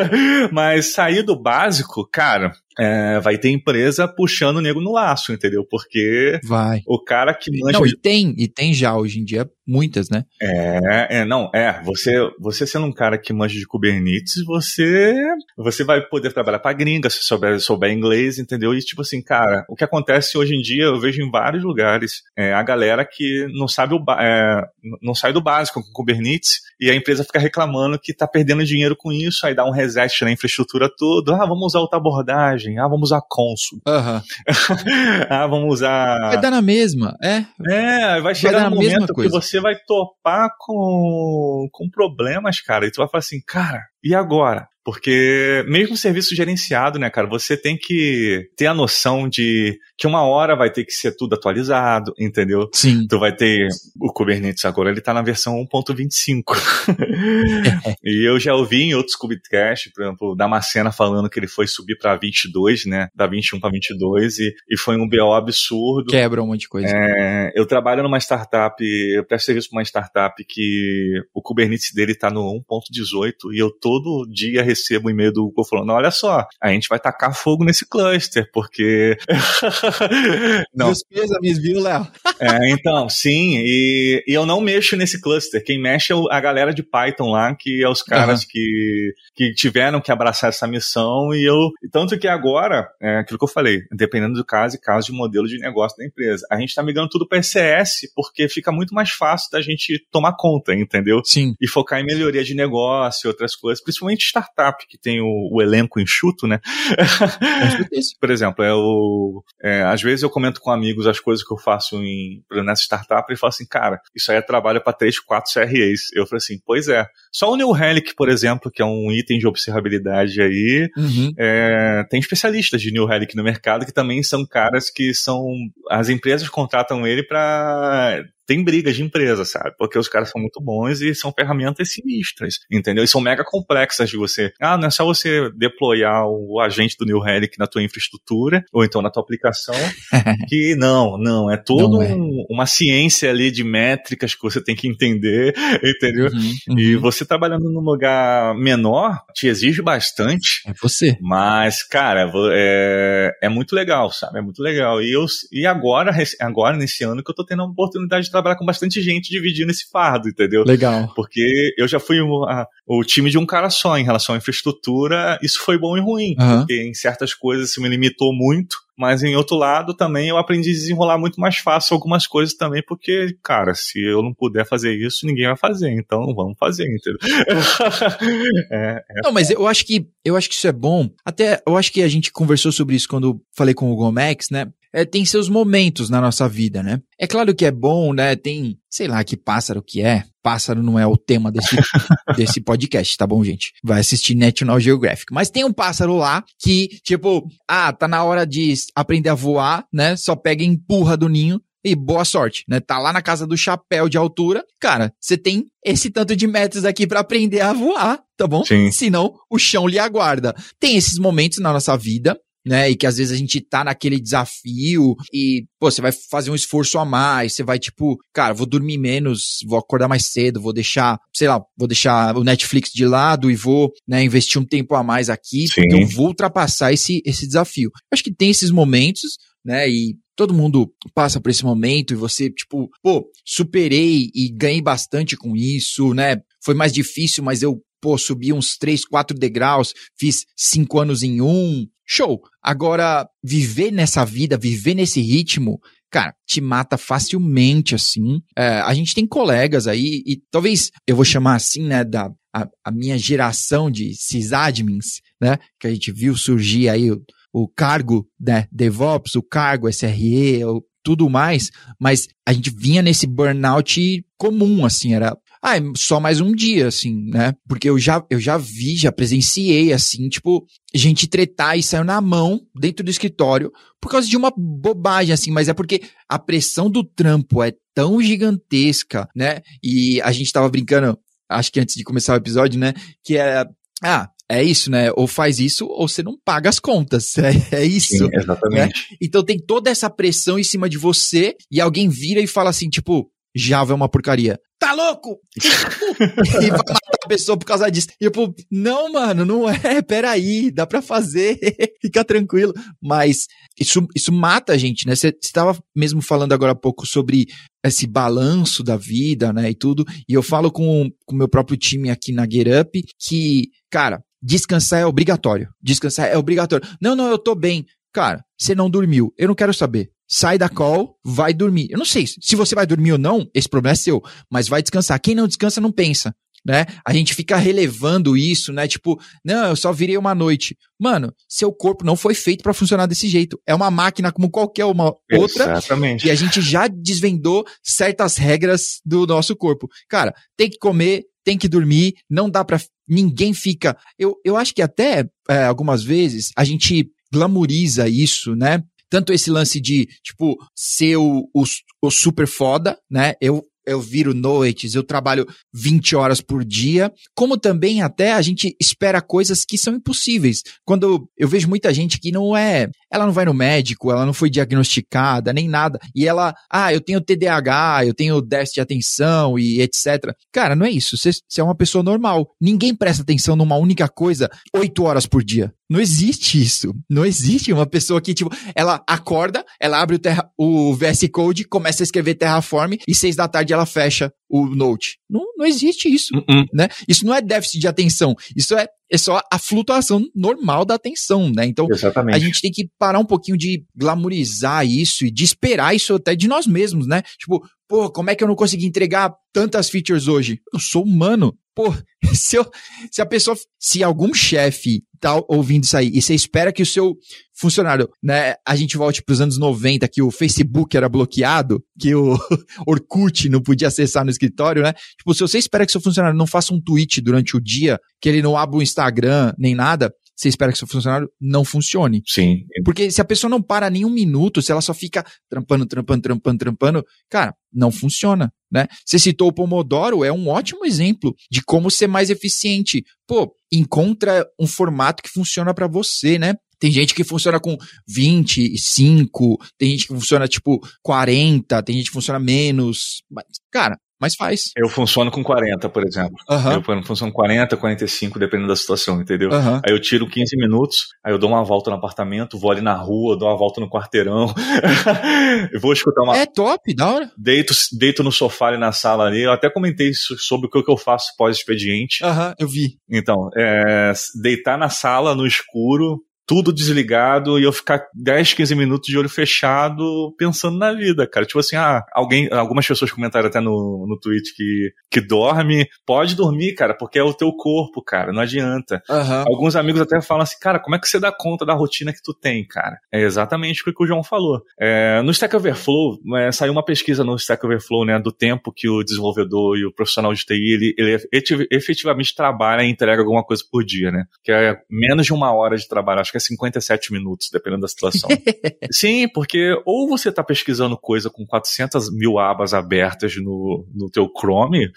mas sair do básico, cara, é, vai ter empresa puxando o nego no laço, entendeu? Porque vai. o cara que manja. Não, e tem, e tem já hoje em dia muitas, né? É, é, não, é. Você, você sendo um cara que manja de Kubernetes, você, você vai poder trabalhar para gringa se souber, souber inglês, entendeu? E tipo assim, cara, o que acontece hoje em dia, eu vejo em vários lugares, é, a galera que não sabe o, é, não sai do básico com Kubernetes e a empresa fica reclamando que tá perdendo dinheiro com isso, aí dá um reset na infraestrutura toda. Ah, vamos usar outra abordagem. Ah, vamos usar Consul. Uhum. ah, vamos usar. Vai dar na mesma, é. É, vai chegar vai no momento que você vai topar com, com problemas, cara, e tu vai falar assim, cara, e agora? Porque mesmo serviço gerenciado, né, cara, você tem que ter a noção de que uma hora vai ter que ser tudo atualizado, entendeu? Sim. Tu vai ter o Kubernetes agora, ele tá na versão 1.25. e eu já ouvi em outros Kubecast, por exemplo, da Macena falando que ele foi subir para 22, né, da 21 para 22 e, e foi um BO absurdo. Quebra um monte de coisa. É, eu trabalho numa startup, eu presto serviço para uma startup que o Kubernetes dele tá no 1.18 e eu todo dia recebo um e-mail do Google falando: olha só, a gente vai tacar fogo nesse cluster, porque. não. Meus pêsames, viu, Léo? é, então, sim, e, e, eu não mexo nesse cluster. Quem mexe é a galera de Python lá, que é os caras uhum. que, que tiveram que abraçar essa missão, e eu. Tanto que agora, é aquilo que eu falei, dependendo do caso e caso de modelo de negócio da empresa, a gente tá migrando tudo para ECS, porque fica muito mais fácil da gente tomar conta, entendeu? Sim. E focar em melhoria de negócio e outras coisas, principalmente startup, que tem o, o elenco enxuto, né? Por exemplo, é o, é, às vezes eu comento com amigos as coisas que eu faço em, nessa startup e falo assim, cara, isso aí é trabalho para 3, 4 CRAs. Eu falei assim, pois é. Só o New Relic, por exemplo, que é um item de observabilidade aí, uhum. é, tem especialistas de New Relic no mercado que também são caras que são. As empresas contratam ele para tem brigas de empresa, sabe? Porque os caras são muito bons e são ferramentas sinistras, entendeu? E são mega complexas de você. Ah, não é só você deployar o agente do New Relic na tua infraestrutura ou então na tua aplicação, que não, não, é toda é. um, uma ciência ali de métricas que você tem que entender, entendeu? Uhum, uhum. E você trabalhando num lugar menor te exige bastante. É você. Mas, cara, é, é muito legal, sabe? É muito legal. E, eu, e agora, agora, nesse ano, que eu tô tendo a oportunidade de trabalhar com bastante gente dividindo esse fardo, entendeu? Legal. Porque eu já fui o, time de um cara só em relação à infraestrutura, isso foi bom e ruim, uhum. porque em certas coisas isso me limitou muito, mas em outro lado também eu aprendi a desenrolar muito mais fácil algumas coisas também, porque, cara, se eu não puder fazer isso, ninguém vai fazer, então vamos fazer, entendeu? é, é não, mas eu acho que eu acho que isso é bom. Até eu acho que a gente conversou sobre isso quando falei com o Gomex, né? É, tem seus momentos na nossa vida, né? É claro que é bom, né? Tem, sei lá, que pássaro que é. Pássaro não é o tema desse, desse podcast, tá bom, gente? Vai assistir National Geographic. Mas tem um pássaro lá que, tipo, ah, tá na hora de aprender a voar, né? Só pega e empurra do ninho e boa sorte, né? Tá lá na casa do chapéu de altura. Cara, você tem esse tanto de metros aqui para aprender a voar, tá bom? Sim. Senão o chão lhe aguarda. Tem esses momentos na nossa vida né? E que às vezes a gente tá naquele desafio e, pô, você vai fazer um esforço a mais, você vai tipo, cara, vou dormir menos, vou acordar mais cedo, vou deixar, sei lá, vou deixar o Netflix de lado e vou, né, investir um tempo a mais aqui, Sim. porque eu vou ultrapassar esse, esse desafio. Acho que tem esses momentos, né? E todo mundo passa por esse momento e você, tipo, pô, superei e ganhei bastante com isso, né? Foi mais difícil, mas eu pô, subi uns 3, 4 degraus, fiz 5 anos em um, show. Agora, viver nessa vida, viver nesse ritmo, cara, te mata facilmente, assim. É, a gente tem colegas aí, e talvez eu vou chamar assim, né, da, a, a minha geração de sysadmins, né? Que a gente viu surgir aí o, o cargo, né? DevOps, o cargo SRE, o, tudo mais, mas a gente vinha nesse burnout comum, assim, era ah, é só mais um dia, assim, né? Porque eu já, eu já vi, já presenciei, assim, tipo, gente tretar e saiu na mão dentro do escritório por causa de uma bobagem, assim, mas é porque a pressão do trampo é tão gigantesca, né? E a gente tava brincando, acho que antes de começar o episódio, né? Que é, ah, é isso, né? Ou faz isso ou você não paga as contas. É, é isso. Sim, exatamente. Né? Então tem toda essa pressão em cima de você e alguém vira e fala assim, tipo, Java é uma porcaria. Tá louco? e vai matar a pessoa por causa disso. E eu, pô, não, mano, não é. Peraí, dá pra fazer. Fica tranquilo. Mas isso, isso mata a gente, né? Você estava mesmo falando agora há pouco sobre esse balanço da vida, né? E tudo. E eu falo com o meu próprio time aqui na Get Up que, cara, descansar é obrigatório. Descansar é obrigatório. Não, não, eu tô bem. Cara, você não dormiu. Eu não quero saber sai da call, vai dormir. Eu não sei se você vai dormir ou não, esse problema é seu, mas vai descansar. Quem não descansa não pensa, né? A gente fica relevando isso, né? Tipo, não, eu só virei uma noite. Mano, seu corpo não foi feito para funcionar desse jeito. É uma máquina como qualquer uma outra. Exatamente. E a gente já desvendou certas regras do nosso corpo. Cara, tem que comer, tem que dormir, não dá para ninguém fica. Eu, eu acho que até é, algumas vezes a gente glamoriza isso, né? tanto esse lance de, tipo, ser o, o, o super foda, né? Eu, eu viro noites, eu trabalho 20 horas por dia, como também até a gente espera coisas que são impossíveis. Quando eu vejo muita gente que não é, ela não vai no médico, ela não foi diagnosticada, nem nada, e ela, ah, eu tenho TDAH, eu tenho déficit de atenção e etc. Cara, não é isso, você, é uma pessoa normal. Ninguém presta atenção numa única coisa 8 horas por dia. Não existe isso. Não existe uma pessoa que, tipo, ela acorda, ela abre o, terra, o VS Code, começa a escrever Terraform e seis da tarde ela fecha o Note. Não, não existe isso, uh -uh. né? Isso não é déficit de atenção. Isso é, é só a flutuação normal da atenção, né? Então, Exatamente. a gente tem que parar um pouquinho de glamorizar isso e de esperar isso até de nós mesmos, né? Tipo, pô, como é que eu não consegui entregar tantas features hoje? Eu sou humano. Pô, se, eu, se a pessoa, se algum chefe tá ouvindo isso aí e você espera que o seu funcionário, né, a gente volte para os anos 90, que o Facebook era bloqueado, que o Orkut não podia acessar no escritório, né? Tipo, se você espera que seu funcionário não faça um tweet durante o dia, que ele não abra o Instagram, nem nada, você espera que seu funcionário não funcione. Sim. Porque se a pessoa não para nem um minuto, se ela só fica trampando, trampando, trampando, trampando, cara, não funciona, né? Você citou o Pomodoro, é um ótimo exemplo de como ser mais eficiente. Pô, encontra um formato que funciona para você, né? Tem gente que funciona com 25, tem gente que funciona tipo 40, tem gente que funciona menos. Mas, cara, mas faz. Eu funciono com 40, por exemplo. Uhum. Eu funciono com 40, 45, dependendo da situação, entendeu? Uhum. Aí eu tiro 15 minutos, aí eu dou uma volta no apartamento, vou ali na rua, dou uma volta no quarteirão. eu vou escutar uma. É top, da hora. Deito, deito no sofá ali na sala ali. Eu até comentei sobre o que eu faço pós-expediente. Aham, uhum, eu vi. Então, é, deitar na sala, no escuro, tudo desligado e eu ficar 10, 15 minutos de olho fechado pensando na vida, cara. Tipo assim, ah, alguém, algumas pessoas comentaram até no, no tweet que, que dorme. Pode dormir, cara, porque é o teu corpo, cara. Não adianta. Uhum. Alguns amigos até falam assim, cara, como é que você dá conta da rotina que tu tem, cara? É exatamente o que o João falou. É, no Stack Overflow, é, saiu uma pesquisa no Stack Overflow, né, do tempo que o desenvolvedor e o profissional de TI, ele, ele efetivamente trabalha e entrega alguma coisa por dia, né? Que é menos de uma hora de trabalho. Acho que 57 minutos, dependendo da situação. Sim, porque ou você está pesquisando coisa com 400 mil abas abertas no, no teu Chrome,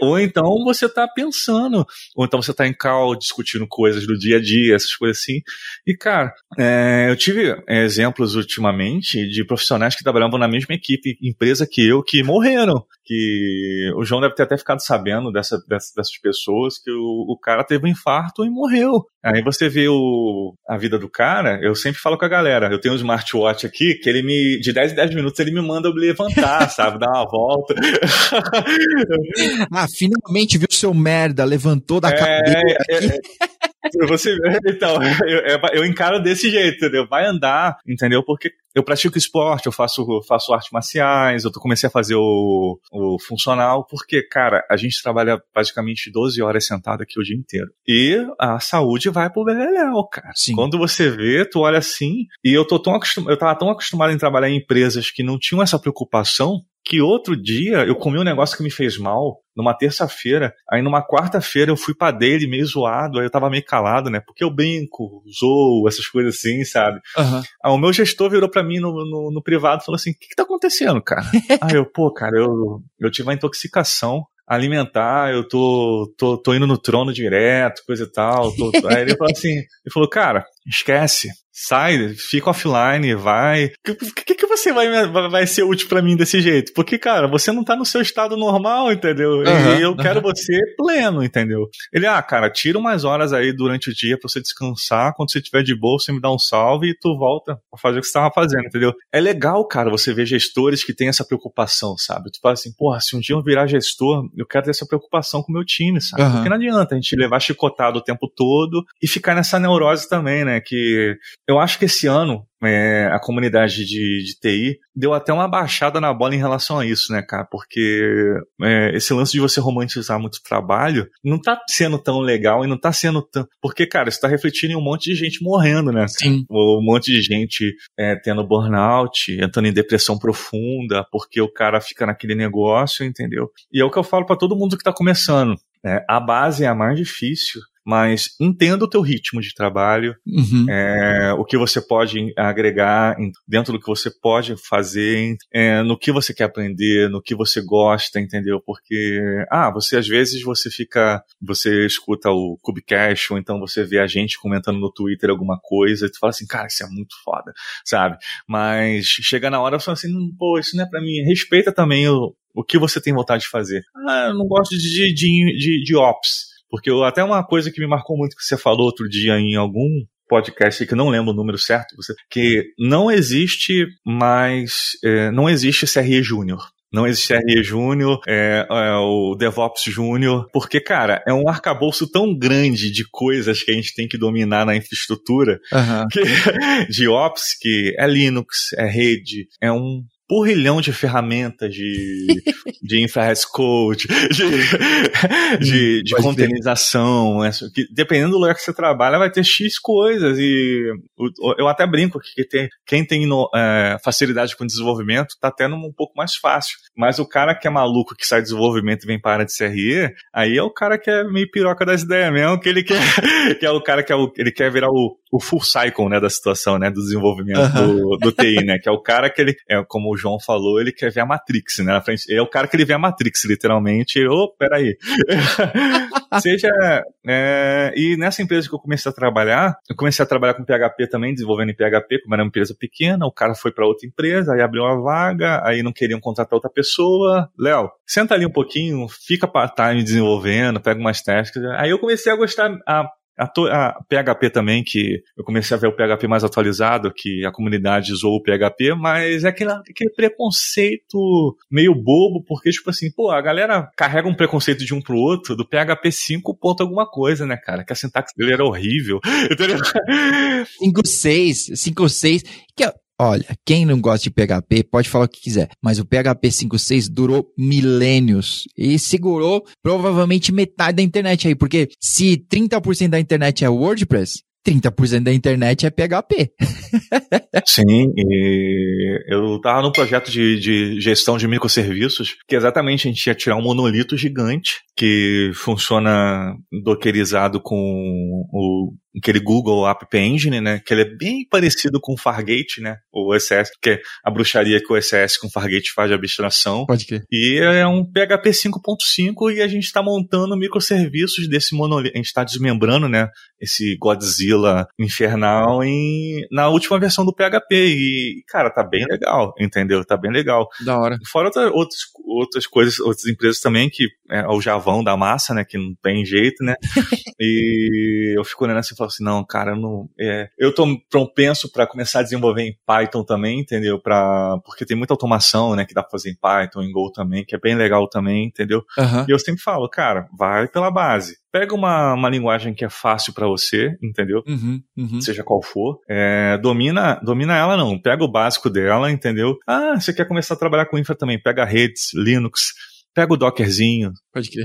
ou então você está pensando, ou então você está em call discutindo coisas do dia a dia, essas coisas assim. E, cara, é, eu tive é, exemplos ultimamente de profissionais que trabalhavam na mesma equipe, empresa que eu, que morreram. Que o João deve ter até ficado sabendo dessa, dessa dessas pessoas, que o, o cara teve um infarto e morreu. Aí você vê o, a vida do cara, eu sempre falo com a galera, eu tenho um smartwatch aqui que ele me, de 10 em 10 minutos, ele me manda eu levantar, sabe? Dar uma volta. ah, finalmente viu seu merda, levantou da é, cadeira. É, Você, então, eu, eu, encaro desse jeito, entendeu? Vai andar, entendeu? Porque eu pratico esporte, eu faço, faço artes marciais, eu comecei a fazer o, o funcional, porque, cara, a gente trabalha praticamente 12 horas sentado aqui o dia inteiro. E a saúde vai pro beleléu, cara. Sim. Quando você vê, tu olha assim, e eu tô tão acostumado, eu tava tão acostumado em trabalhar em empresas que não tinham essa preocupação, que outro dia eu comi um negócio que me fez mal, numa terça-feira. Aí numa quarta-feira eu fui pra dele meio zoado, aí eu tava meio calado, né? Porque eu brinco, zoo, essas coisas assim, sabe? Uhum. Aí o meu gestor virou pra mim no, no, no privado e falou assim: o que, que tá acontecendo, cara? aí eu, pô, cara, eu, eu tive uma intoxicação alimentar, eu tô, tô, tô indo no trono direto, coisa e tal. Tô, aí ele falou assim, ele falou, cara, esquece, sai, fica offline, vai. O que, que, você vai, vai ser útil para mim desse jeito? Porque, cara, você não tá no seu estado normal, entendeu? Uhum, e eu uhum. quero você pleno, entendeu? Ele, ah, cara, tira umas horas aí durante o dia pra você descansar. Quando você tiver de boa, você me dá um salve e tu volta a fazer o que você tava fazendo, entendeu? É legal, cara, você ver gestores que têm essa preocupação, sabe? Tu fala assim, porra, se um dia eu virar gestor, eu quero ter essa preocupação com o meu time, sabe? Uhum. Porque não adianta a gente levar chicotado o tempo todo e ficar nessa neurose também, né? Que eu acho que esse ano é, a comunidade de, de, TI deu até uma baixada na bola em relação a isso, né, cara? Porque é, esse lance de você romantizar muito trabalho não tá sendo tão legal e não tá sendo tão. Porque, cara, isso tá refletindo em um monte de gente morrendo, né? Sim. Um monte de gente é, tendo burnout, entrando em depressão profunda, porque o cara fica naquele negócio, entendeu? E é o que eu falo para todo mundo que tá começando. É, a base é a mais difícil mas entenda o teu ritmo de trabalho, uhum. é, o que você pode agregar dentro do que você pode fazer, é, no que você quer aprender, no que você gosta, entendeu? Porque, ah, você às vezes você fica, você escuta o Cubecast, ou então você vê a gente comentando no Twitter alguma coisa, e tu fala assim, cara, isso é muito foda, sabe? Mas chega na hora e fala assim, hum, pô, isso não é pra mim. Respeita também o, o que você tem vontade de fazer. Ah, eu não gosto de, de, de, de ops. Porque eu, até uma coisa que me marcou muito que você falou outro dia em algum podcast que não lembro o número certo, você, que não existe mais, é, não existe CRE Júnior. Não existe CRE Júnior, é, é, o DevOps Júnior, porque, cara, é um arcabouço tão grande de coisas que a gente tem que dominar na infraestrutura, uhum. que, de Ops, que é Linux, é rede, é um porrilhão de ferramentas de, de infrared code, de, de, de containerização, que, dependendo do lugar que você trabalha, vai ter X coisas, e eu até brinco que tem, quem tem é, facilidade com desenvolvimento tá tendo um pouco mais fácil, mas o cara que é maluco, que sai de desenvolvimento e vem para a área de CRE, aí é o cara que é meio piroca das ideias mesmo, que ele quer, que é o cara que é o, ele quer virar o, o full cycle, né, da situação, né, do desenvolvimento do, do TI, né, que é o cara que ele, é como o João falou, ele quer ver a Matrix, né? Na frente. Ele é o cara que ele vê a Matrix, literalmente. Ô, oh, peraí. Seja. É, e nessa empresa que eu comecei a trabalhar, eu comecei a trabalhar com PHP também, desenvolvendo em PHP, como era uma empresa pequena, o cara foi para outra empresa, aí abriu uma vaga, aí não queriam contratar outra pessoa. Léo, senta ali um pouquinho, fica part-time desenvolvendo, pega umas tasks. Aí eu comecei a gostar, a a, a, PHP também, que eu comecei a ver o PHP mais atualizado, que a comunidade usou o PHP, mas é aquele, aquele preconceito meio bobo, porque, tipo assim, pô, a galera carrega um preconceito de um pro outro do PHP 5 ponto alguma coisa, né, cara? Que a sintaxe dele era horrível, entendeu? 5.6, 5.6, que é Olha, quem não gosta de PHP pode falar o que quiser, mas o PHP 5.6 durou milênios e segurou provavelmente metade da internet aí, porque se 30% da internet é WordPress, 30% da internet é PHP. Sim, e eu estava no projeto de, de, gestão de microserviços, que exatamente a gente ia tirar um monolito gigante que funciona dockerizado com o aquele Google App Engine, né? Que ele é bem parecido com o Fargate, né? O OSS, que é a bruxaria que o OSS com o Fargate faz de abstração. Pode crer. E é um PHP 5.5 e a gente está montando microserviços desse monolito. A gente está desmembrando, né? Esse Godzilla infernal em, na última versão do PHP. E, cara, tá bem legal, entendeu? Tá bem legal. Da hora. Fora outra, outras, outras coisas, outras empresas também que é o javão da massa, né? Que não tem jeito, né? e eu fico olhando assim e falo assim, não, cara, eu não. É, eu tô propenso para começar a desenvolver em Python também, entendeu? Pra, porque tem muita automação, né? Que dá pra fazer em Python, em Go também, que é bem legal também, entendeu? Aham. E eu sempre falo, cara, vai pela base. Pega uma, uma linguagem que é fácil pra você, entendeu? Uhum, uhum. Seja qual for. É, domina, domina ela não. Pega o básico dela, entendeu? Ah, você quer começar a trabalhar com infra também. Pega redes, Linux. Pega o Dockerzinho,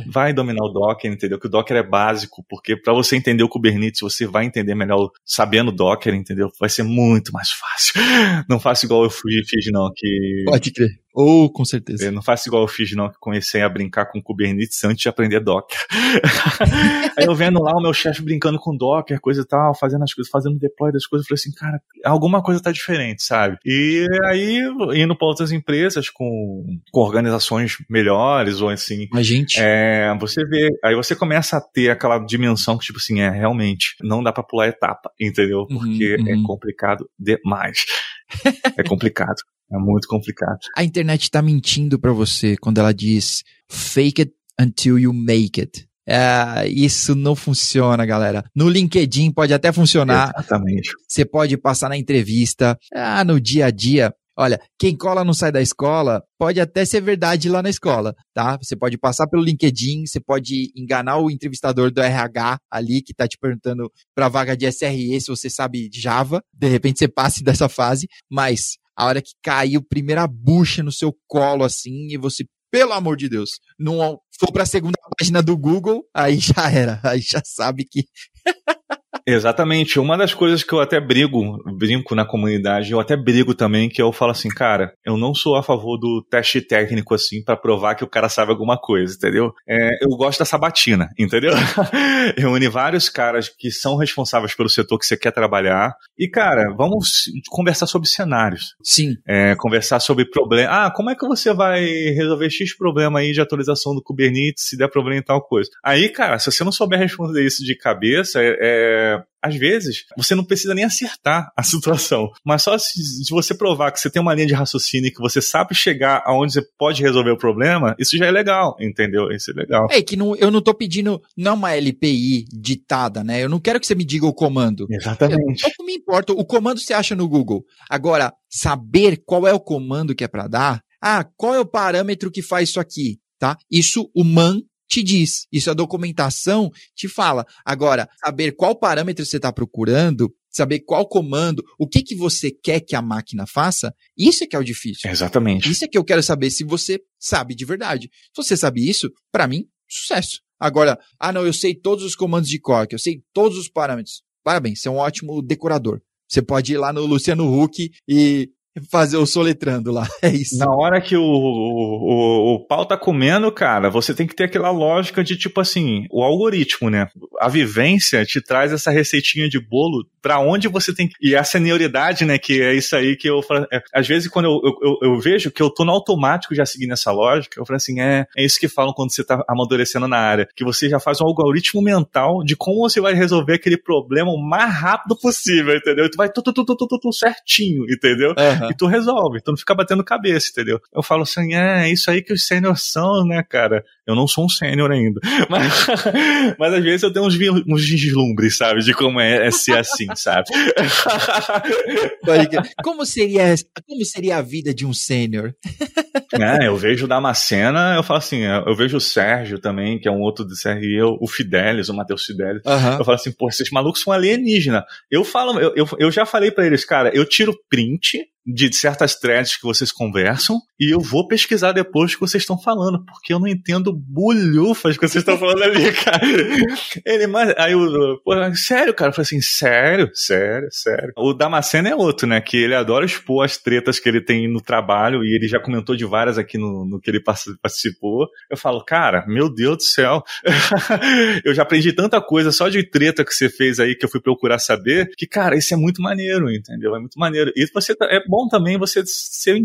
vai dominar o Docker, entendeu? Que o Docker é básico, porque para você entender o Kubernetes, você vai entender melhor sabendo Docker, entendeu? Vai ser muito mais fácil. Não faça igual eu fui, fiz não, que Pode crer. Ou, com certeza. eu não faço igual eu fiz, não, que comecei a brincar com Kubernetes antes de aprender Docker. aí eu vendo lá o meu chefe brincando com Docker, coisa e tal, fazendo as coisas, fazendo deploy das coisas, eu falei assim, cara, alguma coisa tá diferente, sabe? E aí, indo para outras empresas com, com organizações melhores, ou assim, A gente. é, você vê, aí você começa a ter aquela dimensão que, tipo assim, é, realmente, não dá pra pular etapa, entendeu? Uhum, Porque uhum. é complicado demais. é complicado. É muito complicado. A internet tá mentindo pra você quando ela diz fake it until you make it. É, isso não funciona, galera. No LinkedIn pode até funcionar. Exatamente. Você pode passar na entrevista. Ah, no dia a dia. Olha, quem cola não sai da escola, pode até ser verdade lá na escola, tá? Você pode passar pelo LinkedIn, você pode enganar o entrevistador do RH ali que tá te perguntando pra vaga de SRE se você sabe Java. De repente você passe dessa fase, mas a hora que caiu primeira bucha no seu colo assim e você, pelo amor de Deus, não for pra segunda página do Google, aí já era, aí já sabe que Exatamente. Uma das coisas que eu até brigo, brinco na comunidade, eu até brigo também, que eu falo assim, cara, eu não sou a favor do teste técnico assim pra provar que o cara sabe alguma coisa, entendeu? É, eu gosto da sabatina, entendeu? Reúne vários caras que são responsáveis pelo setor que você quer trabalhar. E, cara, vamos conversar sobre cenários. sim, É, conversar sobre problema. Ah, como é que você vai resolver X problema aí de atualização do Kubernetes se der problema em tal coisa? Aí, cara, se você não souber responder isso de cabeça, é, é, às vezes você não precisa nem acertar a situação. Mas só se, se você provar que você tem uma linha de raciocínio e que você sabe chegar aonde você pode resolver o problema, isso já é legal, entendeu? Isso é legal. É que não, eu não tô pedindo, não uma LPI ditada, né? Eu não quero que você me diga o comando. Exatamente. Pouco me importa, o comando você acha no Google. Agora, saber qual é o comando que é para dar, ah, qual é o parâmetro que faz isso aqui, tá? Isso o man te diz, isso a documentação te fala. Agora, saber qual parâmetro você está procurando, saber qual comando, o que que você quer que a máquina faça, isso é que é o difícil. Exatamente. Isso é que eu quero saber se você sabe de verdade. Se você sabe isso, pra mim, sucesso. Agora, ah não, eu sei todos os comandos de Cork, eu sei todos os parâmetros. Parabéns, você é um ótimo decorador. Você pode ir lá no Luciano Huck e fazer o soletrando lá. É isso. Na hora que o, o, o pau tá comendo, cara, você tem que ter aquela lógica de tipo assim, o algoritmo, né? A vivência te traz essa receitinha de bolo pra onde você tem que. E a senioridade, né? Que é isso aí que eu falo. é, às vezes, quando eu, eu, eu- eu vejo que eu tô no automático já seguindo essa lógica, eu falo assim, é, é isso que falam quando você tá amadurecendo na área. Que você já faz um algoritmo mental de como você vai resolver aquele problema o mais rápido possível, entendeu? E tu vai tudo, tudo, tudo, tudo certinho, entendeu? Aham. e tu resolve, tu não fica batendo cabeça, entendeu? Eu falo assim, é, isso aí que os sêniors são, né, cara? Eu não sou um sênior ainda. Mas, mas às vezes eu tenho uns, uns vislumbres, sabe, de como é, é ser assim, sabe? Como seria, como seria a vida de um sênior? É, eu vejo o Damascena, eu falo assim, eu vejo o Sérgio também, que é um outro do CRE, o Fidelis, o Matheus Fidelis. Aham. Eu falo assim, pô, esses malucos são alienígena. Eu falo, eu, eu, eu já falei pra eles, cara, eu tiro print de certas threads que vocês conversam e eu vou pesquisar depois o que vocês estão falando, porque eu não entendo bulhufas que vocês estão falando ali, cara. Ele, mas, aí eu, pô, sério, cara? Eu falei assim, sério, sério, sério. O Damasceno é outro, né, que ele adora expor as tretas que ele tem no trabalho e ele já comentou de várias aqui no, no que ele partic- participou. Eu falo, cara, meu Deus do céu. eu já aprendi tanta coisa só de treta que você fez aí que eu fui procurar saber, que, cara, isso é muito maneiro, entendeu? É muito maneiro. E você tá- é bom também você ser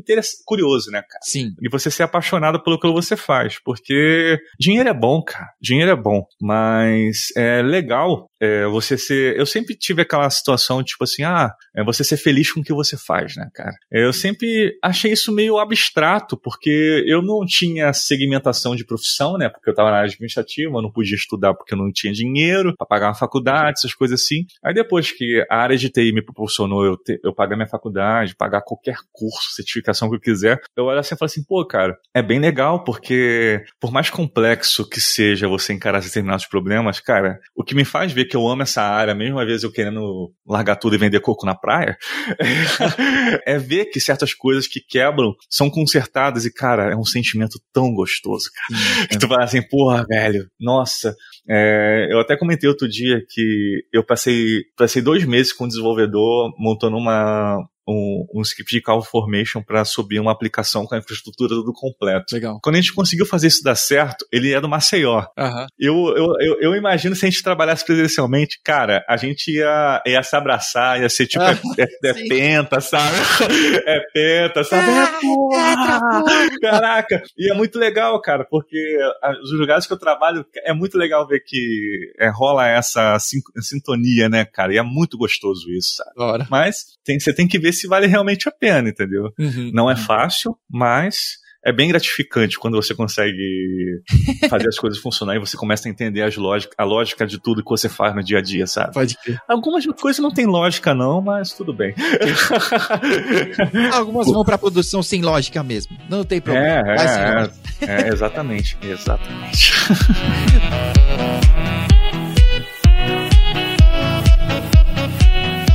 curioso, né, cara? Sim. E você ser apaixonado pelo que você faz, porque dinheiro é bom, cara. Dinheiro é bom, mas é legal é, você ser. Eu sempre tive aquela situação, tipo assim, ah, é você ser feliz com o que você faz, né, cara? Eu sempre achei isso meio abstrato, porque eu não tinha segmentação de profissão, né? Porque eu tava na área administrativa, eu não podia estudar porque eu não tinha dinheiro para pagar uma faculdade, essas coisas assim. Aí depois que a área de TI me proporcionou eu, ter, eu pagar minha faculdade, pagar qualquer curso, certificação que eu quiser, eu olho assim e falo assim, pô, cara, é bem legal, porque por mais complexo que seja você encarar determinados problemas, cara, o que me faz ver que eu amo essa área, mesmo às vezes eu querendo largar tudo e vender coco na praia, é ver que certas coisas que quebram são consertadas e, cara, é um sentimento tão gostoso, cara. que tu fala assim, porra, velho, nossa. É, eu até comentei outro dia que eu passei, passei dois meses com um desenvolvedor montando uma, um, um script de call formation para subir uma aplicação com a infraestrutura tudo completo. Legal. Quando a gente conseguiu fazer isso dar certo, ele é do Maceió. Uhum. Eu, eu, eu, eu, imagino se a gente trabalhasse presencialmente, cara, a gente ia, ia se abraçar, ia ser tipo, ah, é, é, é penta, sabe? É penta, sabe? É, é, Caraca! E é muito legal, cara, porque os lugares que eu trabalho, é muito legal ver que é, rola essa sintonia, né, cara? E é muito gostoso isso, sabe? Ora. Mas tem, você tem que ver se vale realmente a pena, entendeu? Uhum. Não é fácil, mas é bem gratificante quando você consegue fazer as coisas funcionar e você começa a entender as lógica, a lógica de tudo que você faz no dia a dia, sabe? Pode crer. Algumas coisas não tem lógica não, mas tudo bem. Algumas vão pra produção sem lógica mesmo. Não tem problema. É, é, é, é exatamente, exatamente.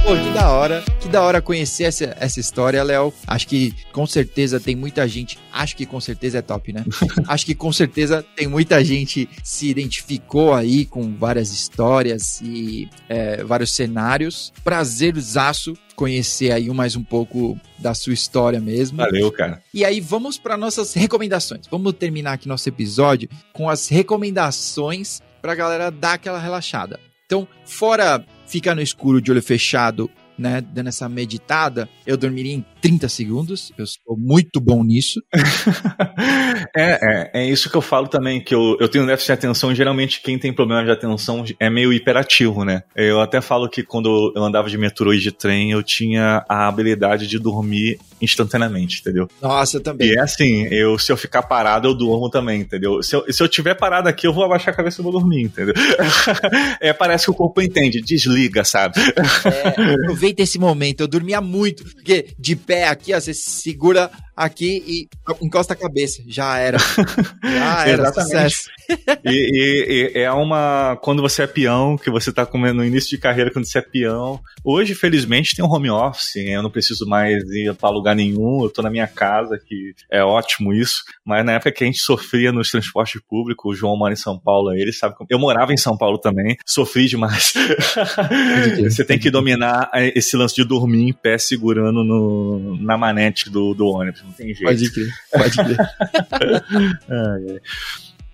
Pô, que da hora. Que da hora conhecer essa, essa história, Léo. Acho que com certeza tem muita gente. Acho que com certeza é top, né? acho que com certeza tem muita gente se identificou aí com várias histórias e é, vários cenários. Prazerzaço conhecer aí mais um pouco da sua história mesmo. Valeu, cara. E aí vamos para nossas recomendações. Vamos terminar aqui nosso episódio com as recomendações para galera dar aquela relaxada. Então, fora ficar no escuro de olho fechado, né, dando essa meditada, eu dormiria em 30 segundos. Eu sou muito bom nisso. é, é, é, isso que eu falo também, que eu, eu tenho déficit de atenção. Geralmente, quem tem problema de atenção é meio hiperativo, né? Eu até falo que quando eu andava de metrô e de trem, eu tinha a habilidade de dormir instantaneamente, entendeu? Nossa, eu também. E é assim, eu, se eu ficar parado, eu durmo também, entendeu? Se eu, se eu tiver parado aqui, eu vou abaixar a cabeça e vou dormir, entendeu? é, parece que o corpo entende, desliga, sabe? É, aproveita esse momento. Eu dormia muito, porque de pé aqui, ó, você segura aqui e encosta a cabeça. Já era. Já era. Exatamente. E, e, e, é uma. Quando você é peão, que você tá comendo no início de carreira, quando você é peão. Hoje, felizmente, tem um home office. Eu não preciso mais ir para lugar nenhum. Eu tô na minha casa, que é ótimo isso. Mas na época que a gente sofria nos transportes públicos, o João mora em São Paulo, ele sabe como. Eu morava em São Paulo também, sofri demais. você tem que dominar esse lance de dormir em pé segurando no, na manete do, do ônibus não tem jeito. Pode crer, pode crer. é, é.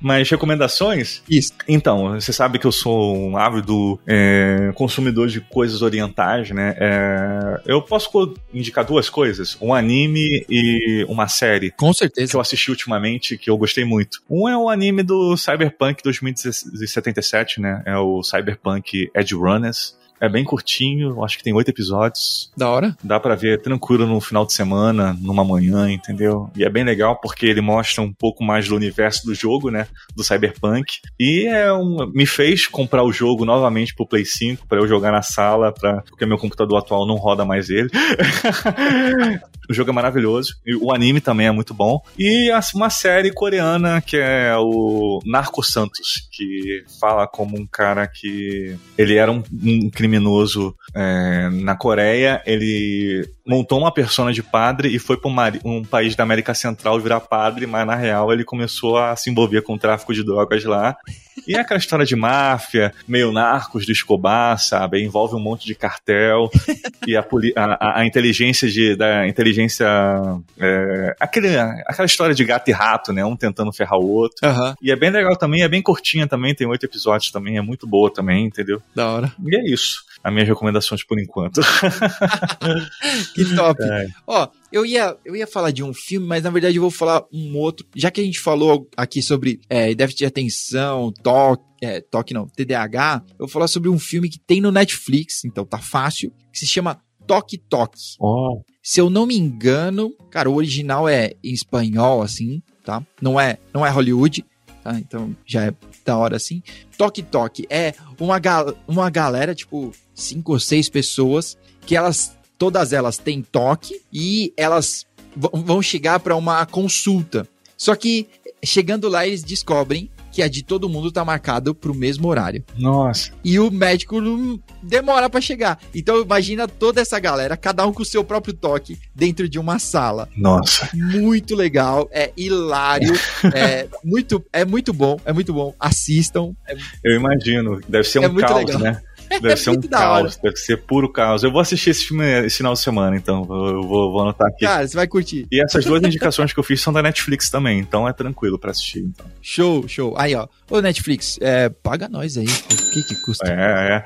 Mas recomendações? Isso. Então, você sabe que eu sou um ávido é, consumidor de coisas orientais, né? É, eu posso indicar duas coisas: um anime e uma série. Com certeza. Que eu assisti ultimamente, que eu gostei muito. Um é o anime do Cyberpunk 2077, né? É o Cyberpunk Edge Runners. É bem curtinho, acho que tem oito episódios. Da hora. Dá para ver tranquilo no final de semana, numa manhã, entendeu? E é bem legal porque ele mostra um pouco mais do universo do jogo, né? Do Cyberpunk. E é um, me fez comprar o jogo novamente pro Play 5 para eu jogar na sala, pra, porque meu computador atual não roda mais ele. o jogo é maravilhoso. E o anime também é muito bom. E uma série coreana que é o Narco Santos, que fala como um cara que ele era um, um criminoso é, na Coreia, ele montou uma persona de padre e foi para um país da América Central virar padre, mas na real ele começou a se envolver com o tráfico de drogas lá. E é aquela história de máfia, meio narcos do Escobar, sabe? Envolve um monte de cartel e a, a, a inteligência de, da inteligência. É, aquele, aquela história de gato e rato, né? Um tentando ferrar o outro. Uhum. E é bem legal também, é bem curtinha também, tem oito episódios também, é muito boa também, entendeu? Da hora. E é isso as minhas recomendações por enquanto. que top. É. Ó, eu ia, eu ia falar de um filme, mas na verdade eu vou falar um outro. Já que a gente falou aqui sobre é, déficit de atenção, toque, é, toque não, TDAH, eu vou falar sobre um filme que tem no Netflix, então tá fácil, que se chama Toque Toque. Oh. Se eu não me engano, cara, o original é em espanhol, assim, tá? Não é, não é Hollywood, tá? Então já é da hora assim. Toque Toque é uma, uma galera, tipo, cinco ou seis pessoas, que elas, todas elas têm toque e elas vão chegar para uma consulta. Só que chegando lá eles descobrem que a de todo mundo tá marcado pro mesmo horário. Nossa. E o médico não demora para chegar. Então imagina toda essa galera, cada um com o seu próprio toque, dentro de uma sala. Nossa. Muito legal, é hilário, é muito, é muito bom, é muito bom. Assistam. É... Eu imagino, deve ser é um caos, legal. né? Deve ser um caos, deve ser puro caos. Eu vou assistir esse filme esse final de semana, então. Eu vou, vou anotar aqui. Cara, você vai curtir. E essas duas indicações que eu fiz são da Netflix também, então é tranquilo pra assistir. Então. Show, show. Aí, ó. Ô, Netflix, é, paga nós aí. O que que custa? É, é.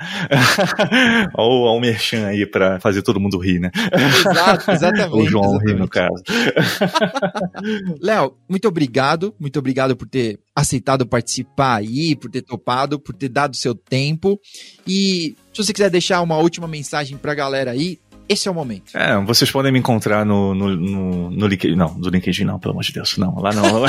Olha o Merchan aí pra fazer todo mundo rir, né? Exato, exatamente. o João exatamente. rir, no caso. Léo, muito obrigado. Muito obrigado por ter aceitado participar aí, por ter topado, por ter dado seu tempo. E se você quiser deixar uma última mensagem pra galera aí, esse é o momento. É, vocês podem me encontrar no, no, no, no LinkedIn. Não, no LinkedIn não, pelo amor de Deus. Não, lá não.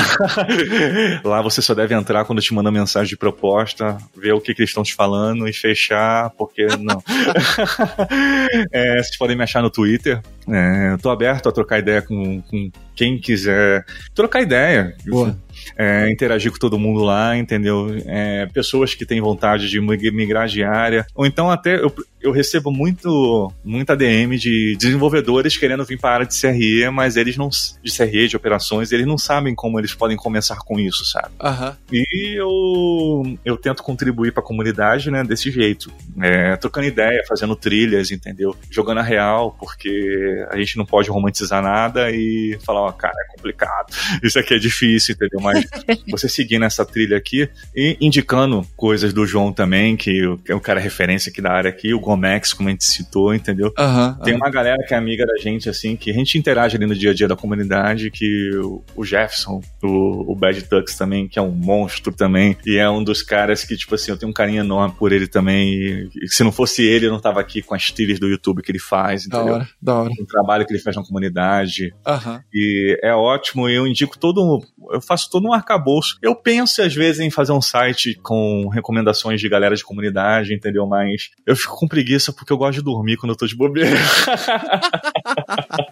lá você só deve entrar quando te manda mensagem de proposta, ver o que, que eles estão te falando e fechar, porque não. é, vocês podem me achar no Twitter. É, eu tô aberto a trocar ideia com, com quem quiser trocar ideia. Boa é, interagir com todo mundo lá, entendeu? É, pessoas que têm vontade de migrar de área, ou então até eu, eu recebo muito muita DM de desenvolvedores querendo vir para a área de CRE, mas eles não de CRE de operações, eles não sabem como eles podem começar com isso, sabe? Uhum. E eu eu tento contribuir para a comunidade, né, desse jeito, é, trocando ideia, fazendo trilhas, entendeu? Jogando a real, porque a gente não pode romantizar nada e falar, ó, oh, cara, é complicado, isso aqui é difícil, entendeu? Mas você seguindo essa trilha aqui e indicando coisas do João também, que é o cara referência aqui da área aqui, o Gomex, como a gente citou, entendeu? Uhum, Tem uhum. uma galera que é amiga da gente, assim, que a gente interage ali no dia a dia da comunidade, que o Jefferson, o, o Bad Tux também, que é um monstro também, e é um dos caras que, tipo assim, eu tenho um carinho enorme por ele também, e, e se não fosse ele, eu não tava aqui com as trilhas do YouTube que ele faz, entendeu? Da hora, da hora. O trabalho que ele faz na comunidade. Uhum. E é ótimo, eu indico todo, eu faço todo um arcabouço. Eu penso, às vezes, em fazer um site com recomendações de galera de comunidade, entendeu? Mas eu fico com preguiça porque eu gosto de dormir quando eu tô de bobeira.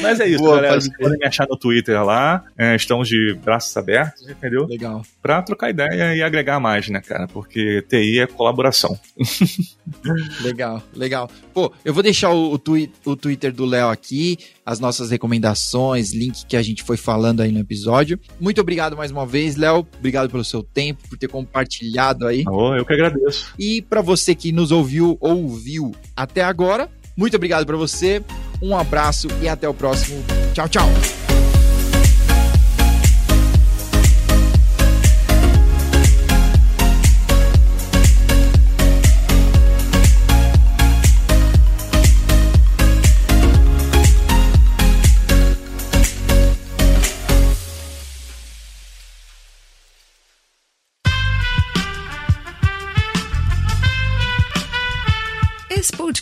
Mas é isso, Boa, galera. Vocês podem me achar no Twitter lá. É, estamos de braços abertos, entendeu? Legal. Pra trocar ideia e agregar mais, né, cara? Porque TI é colaboração. legal, legal. Pô, eu vou deixar o, o, twi o Twitter do Léo aqui, as nossas recomendações, link que a gente foi falando aí no episódio. Muito obrigado mais uma vez, Léo. Obrigado pelo seu tempo, por ter compartilhado aí. Oh, eu que agradeço. E para você que nos ouviu ou ouviu até agora, muito obrigado para você. Um abraço e até o próximo. Tchau, tchau.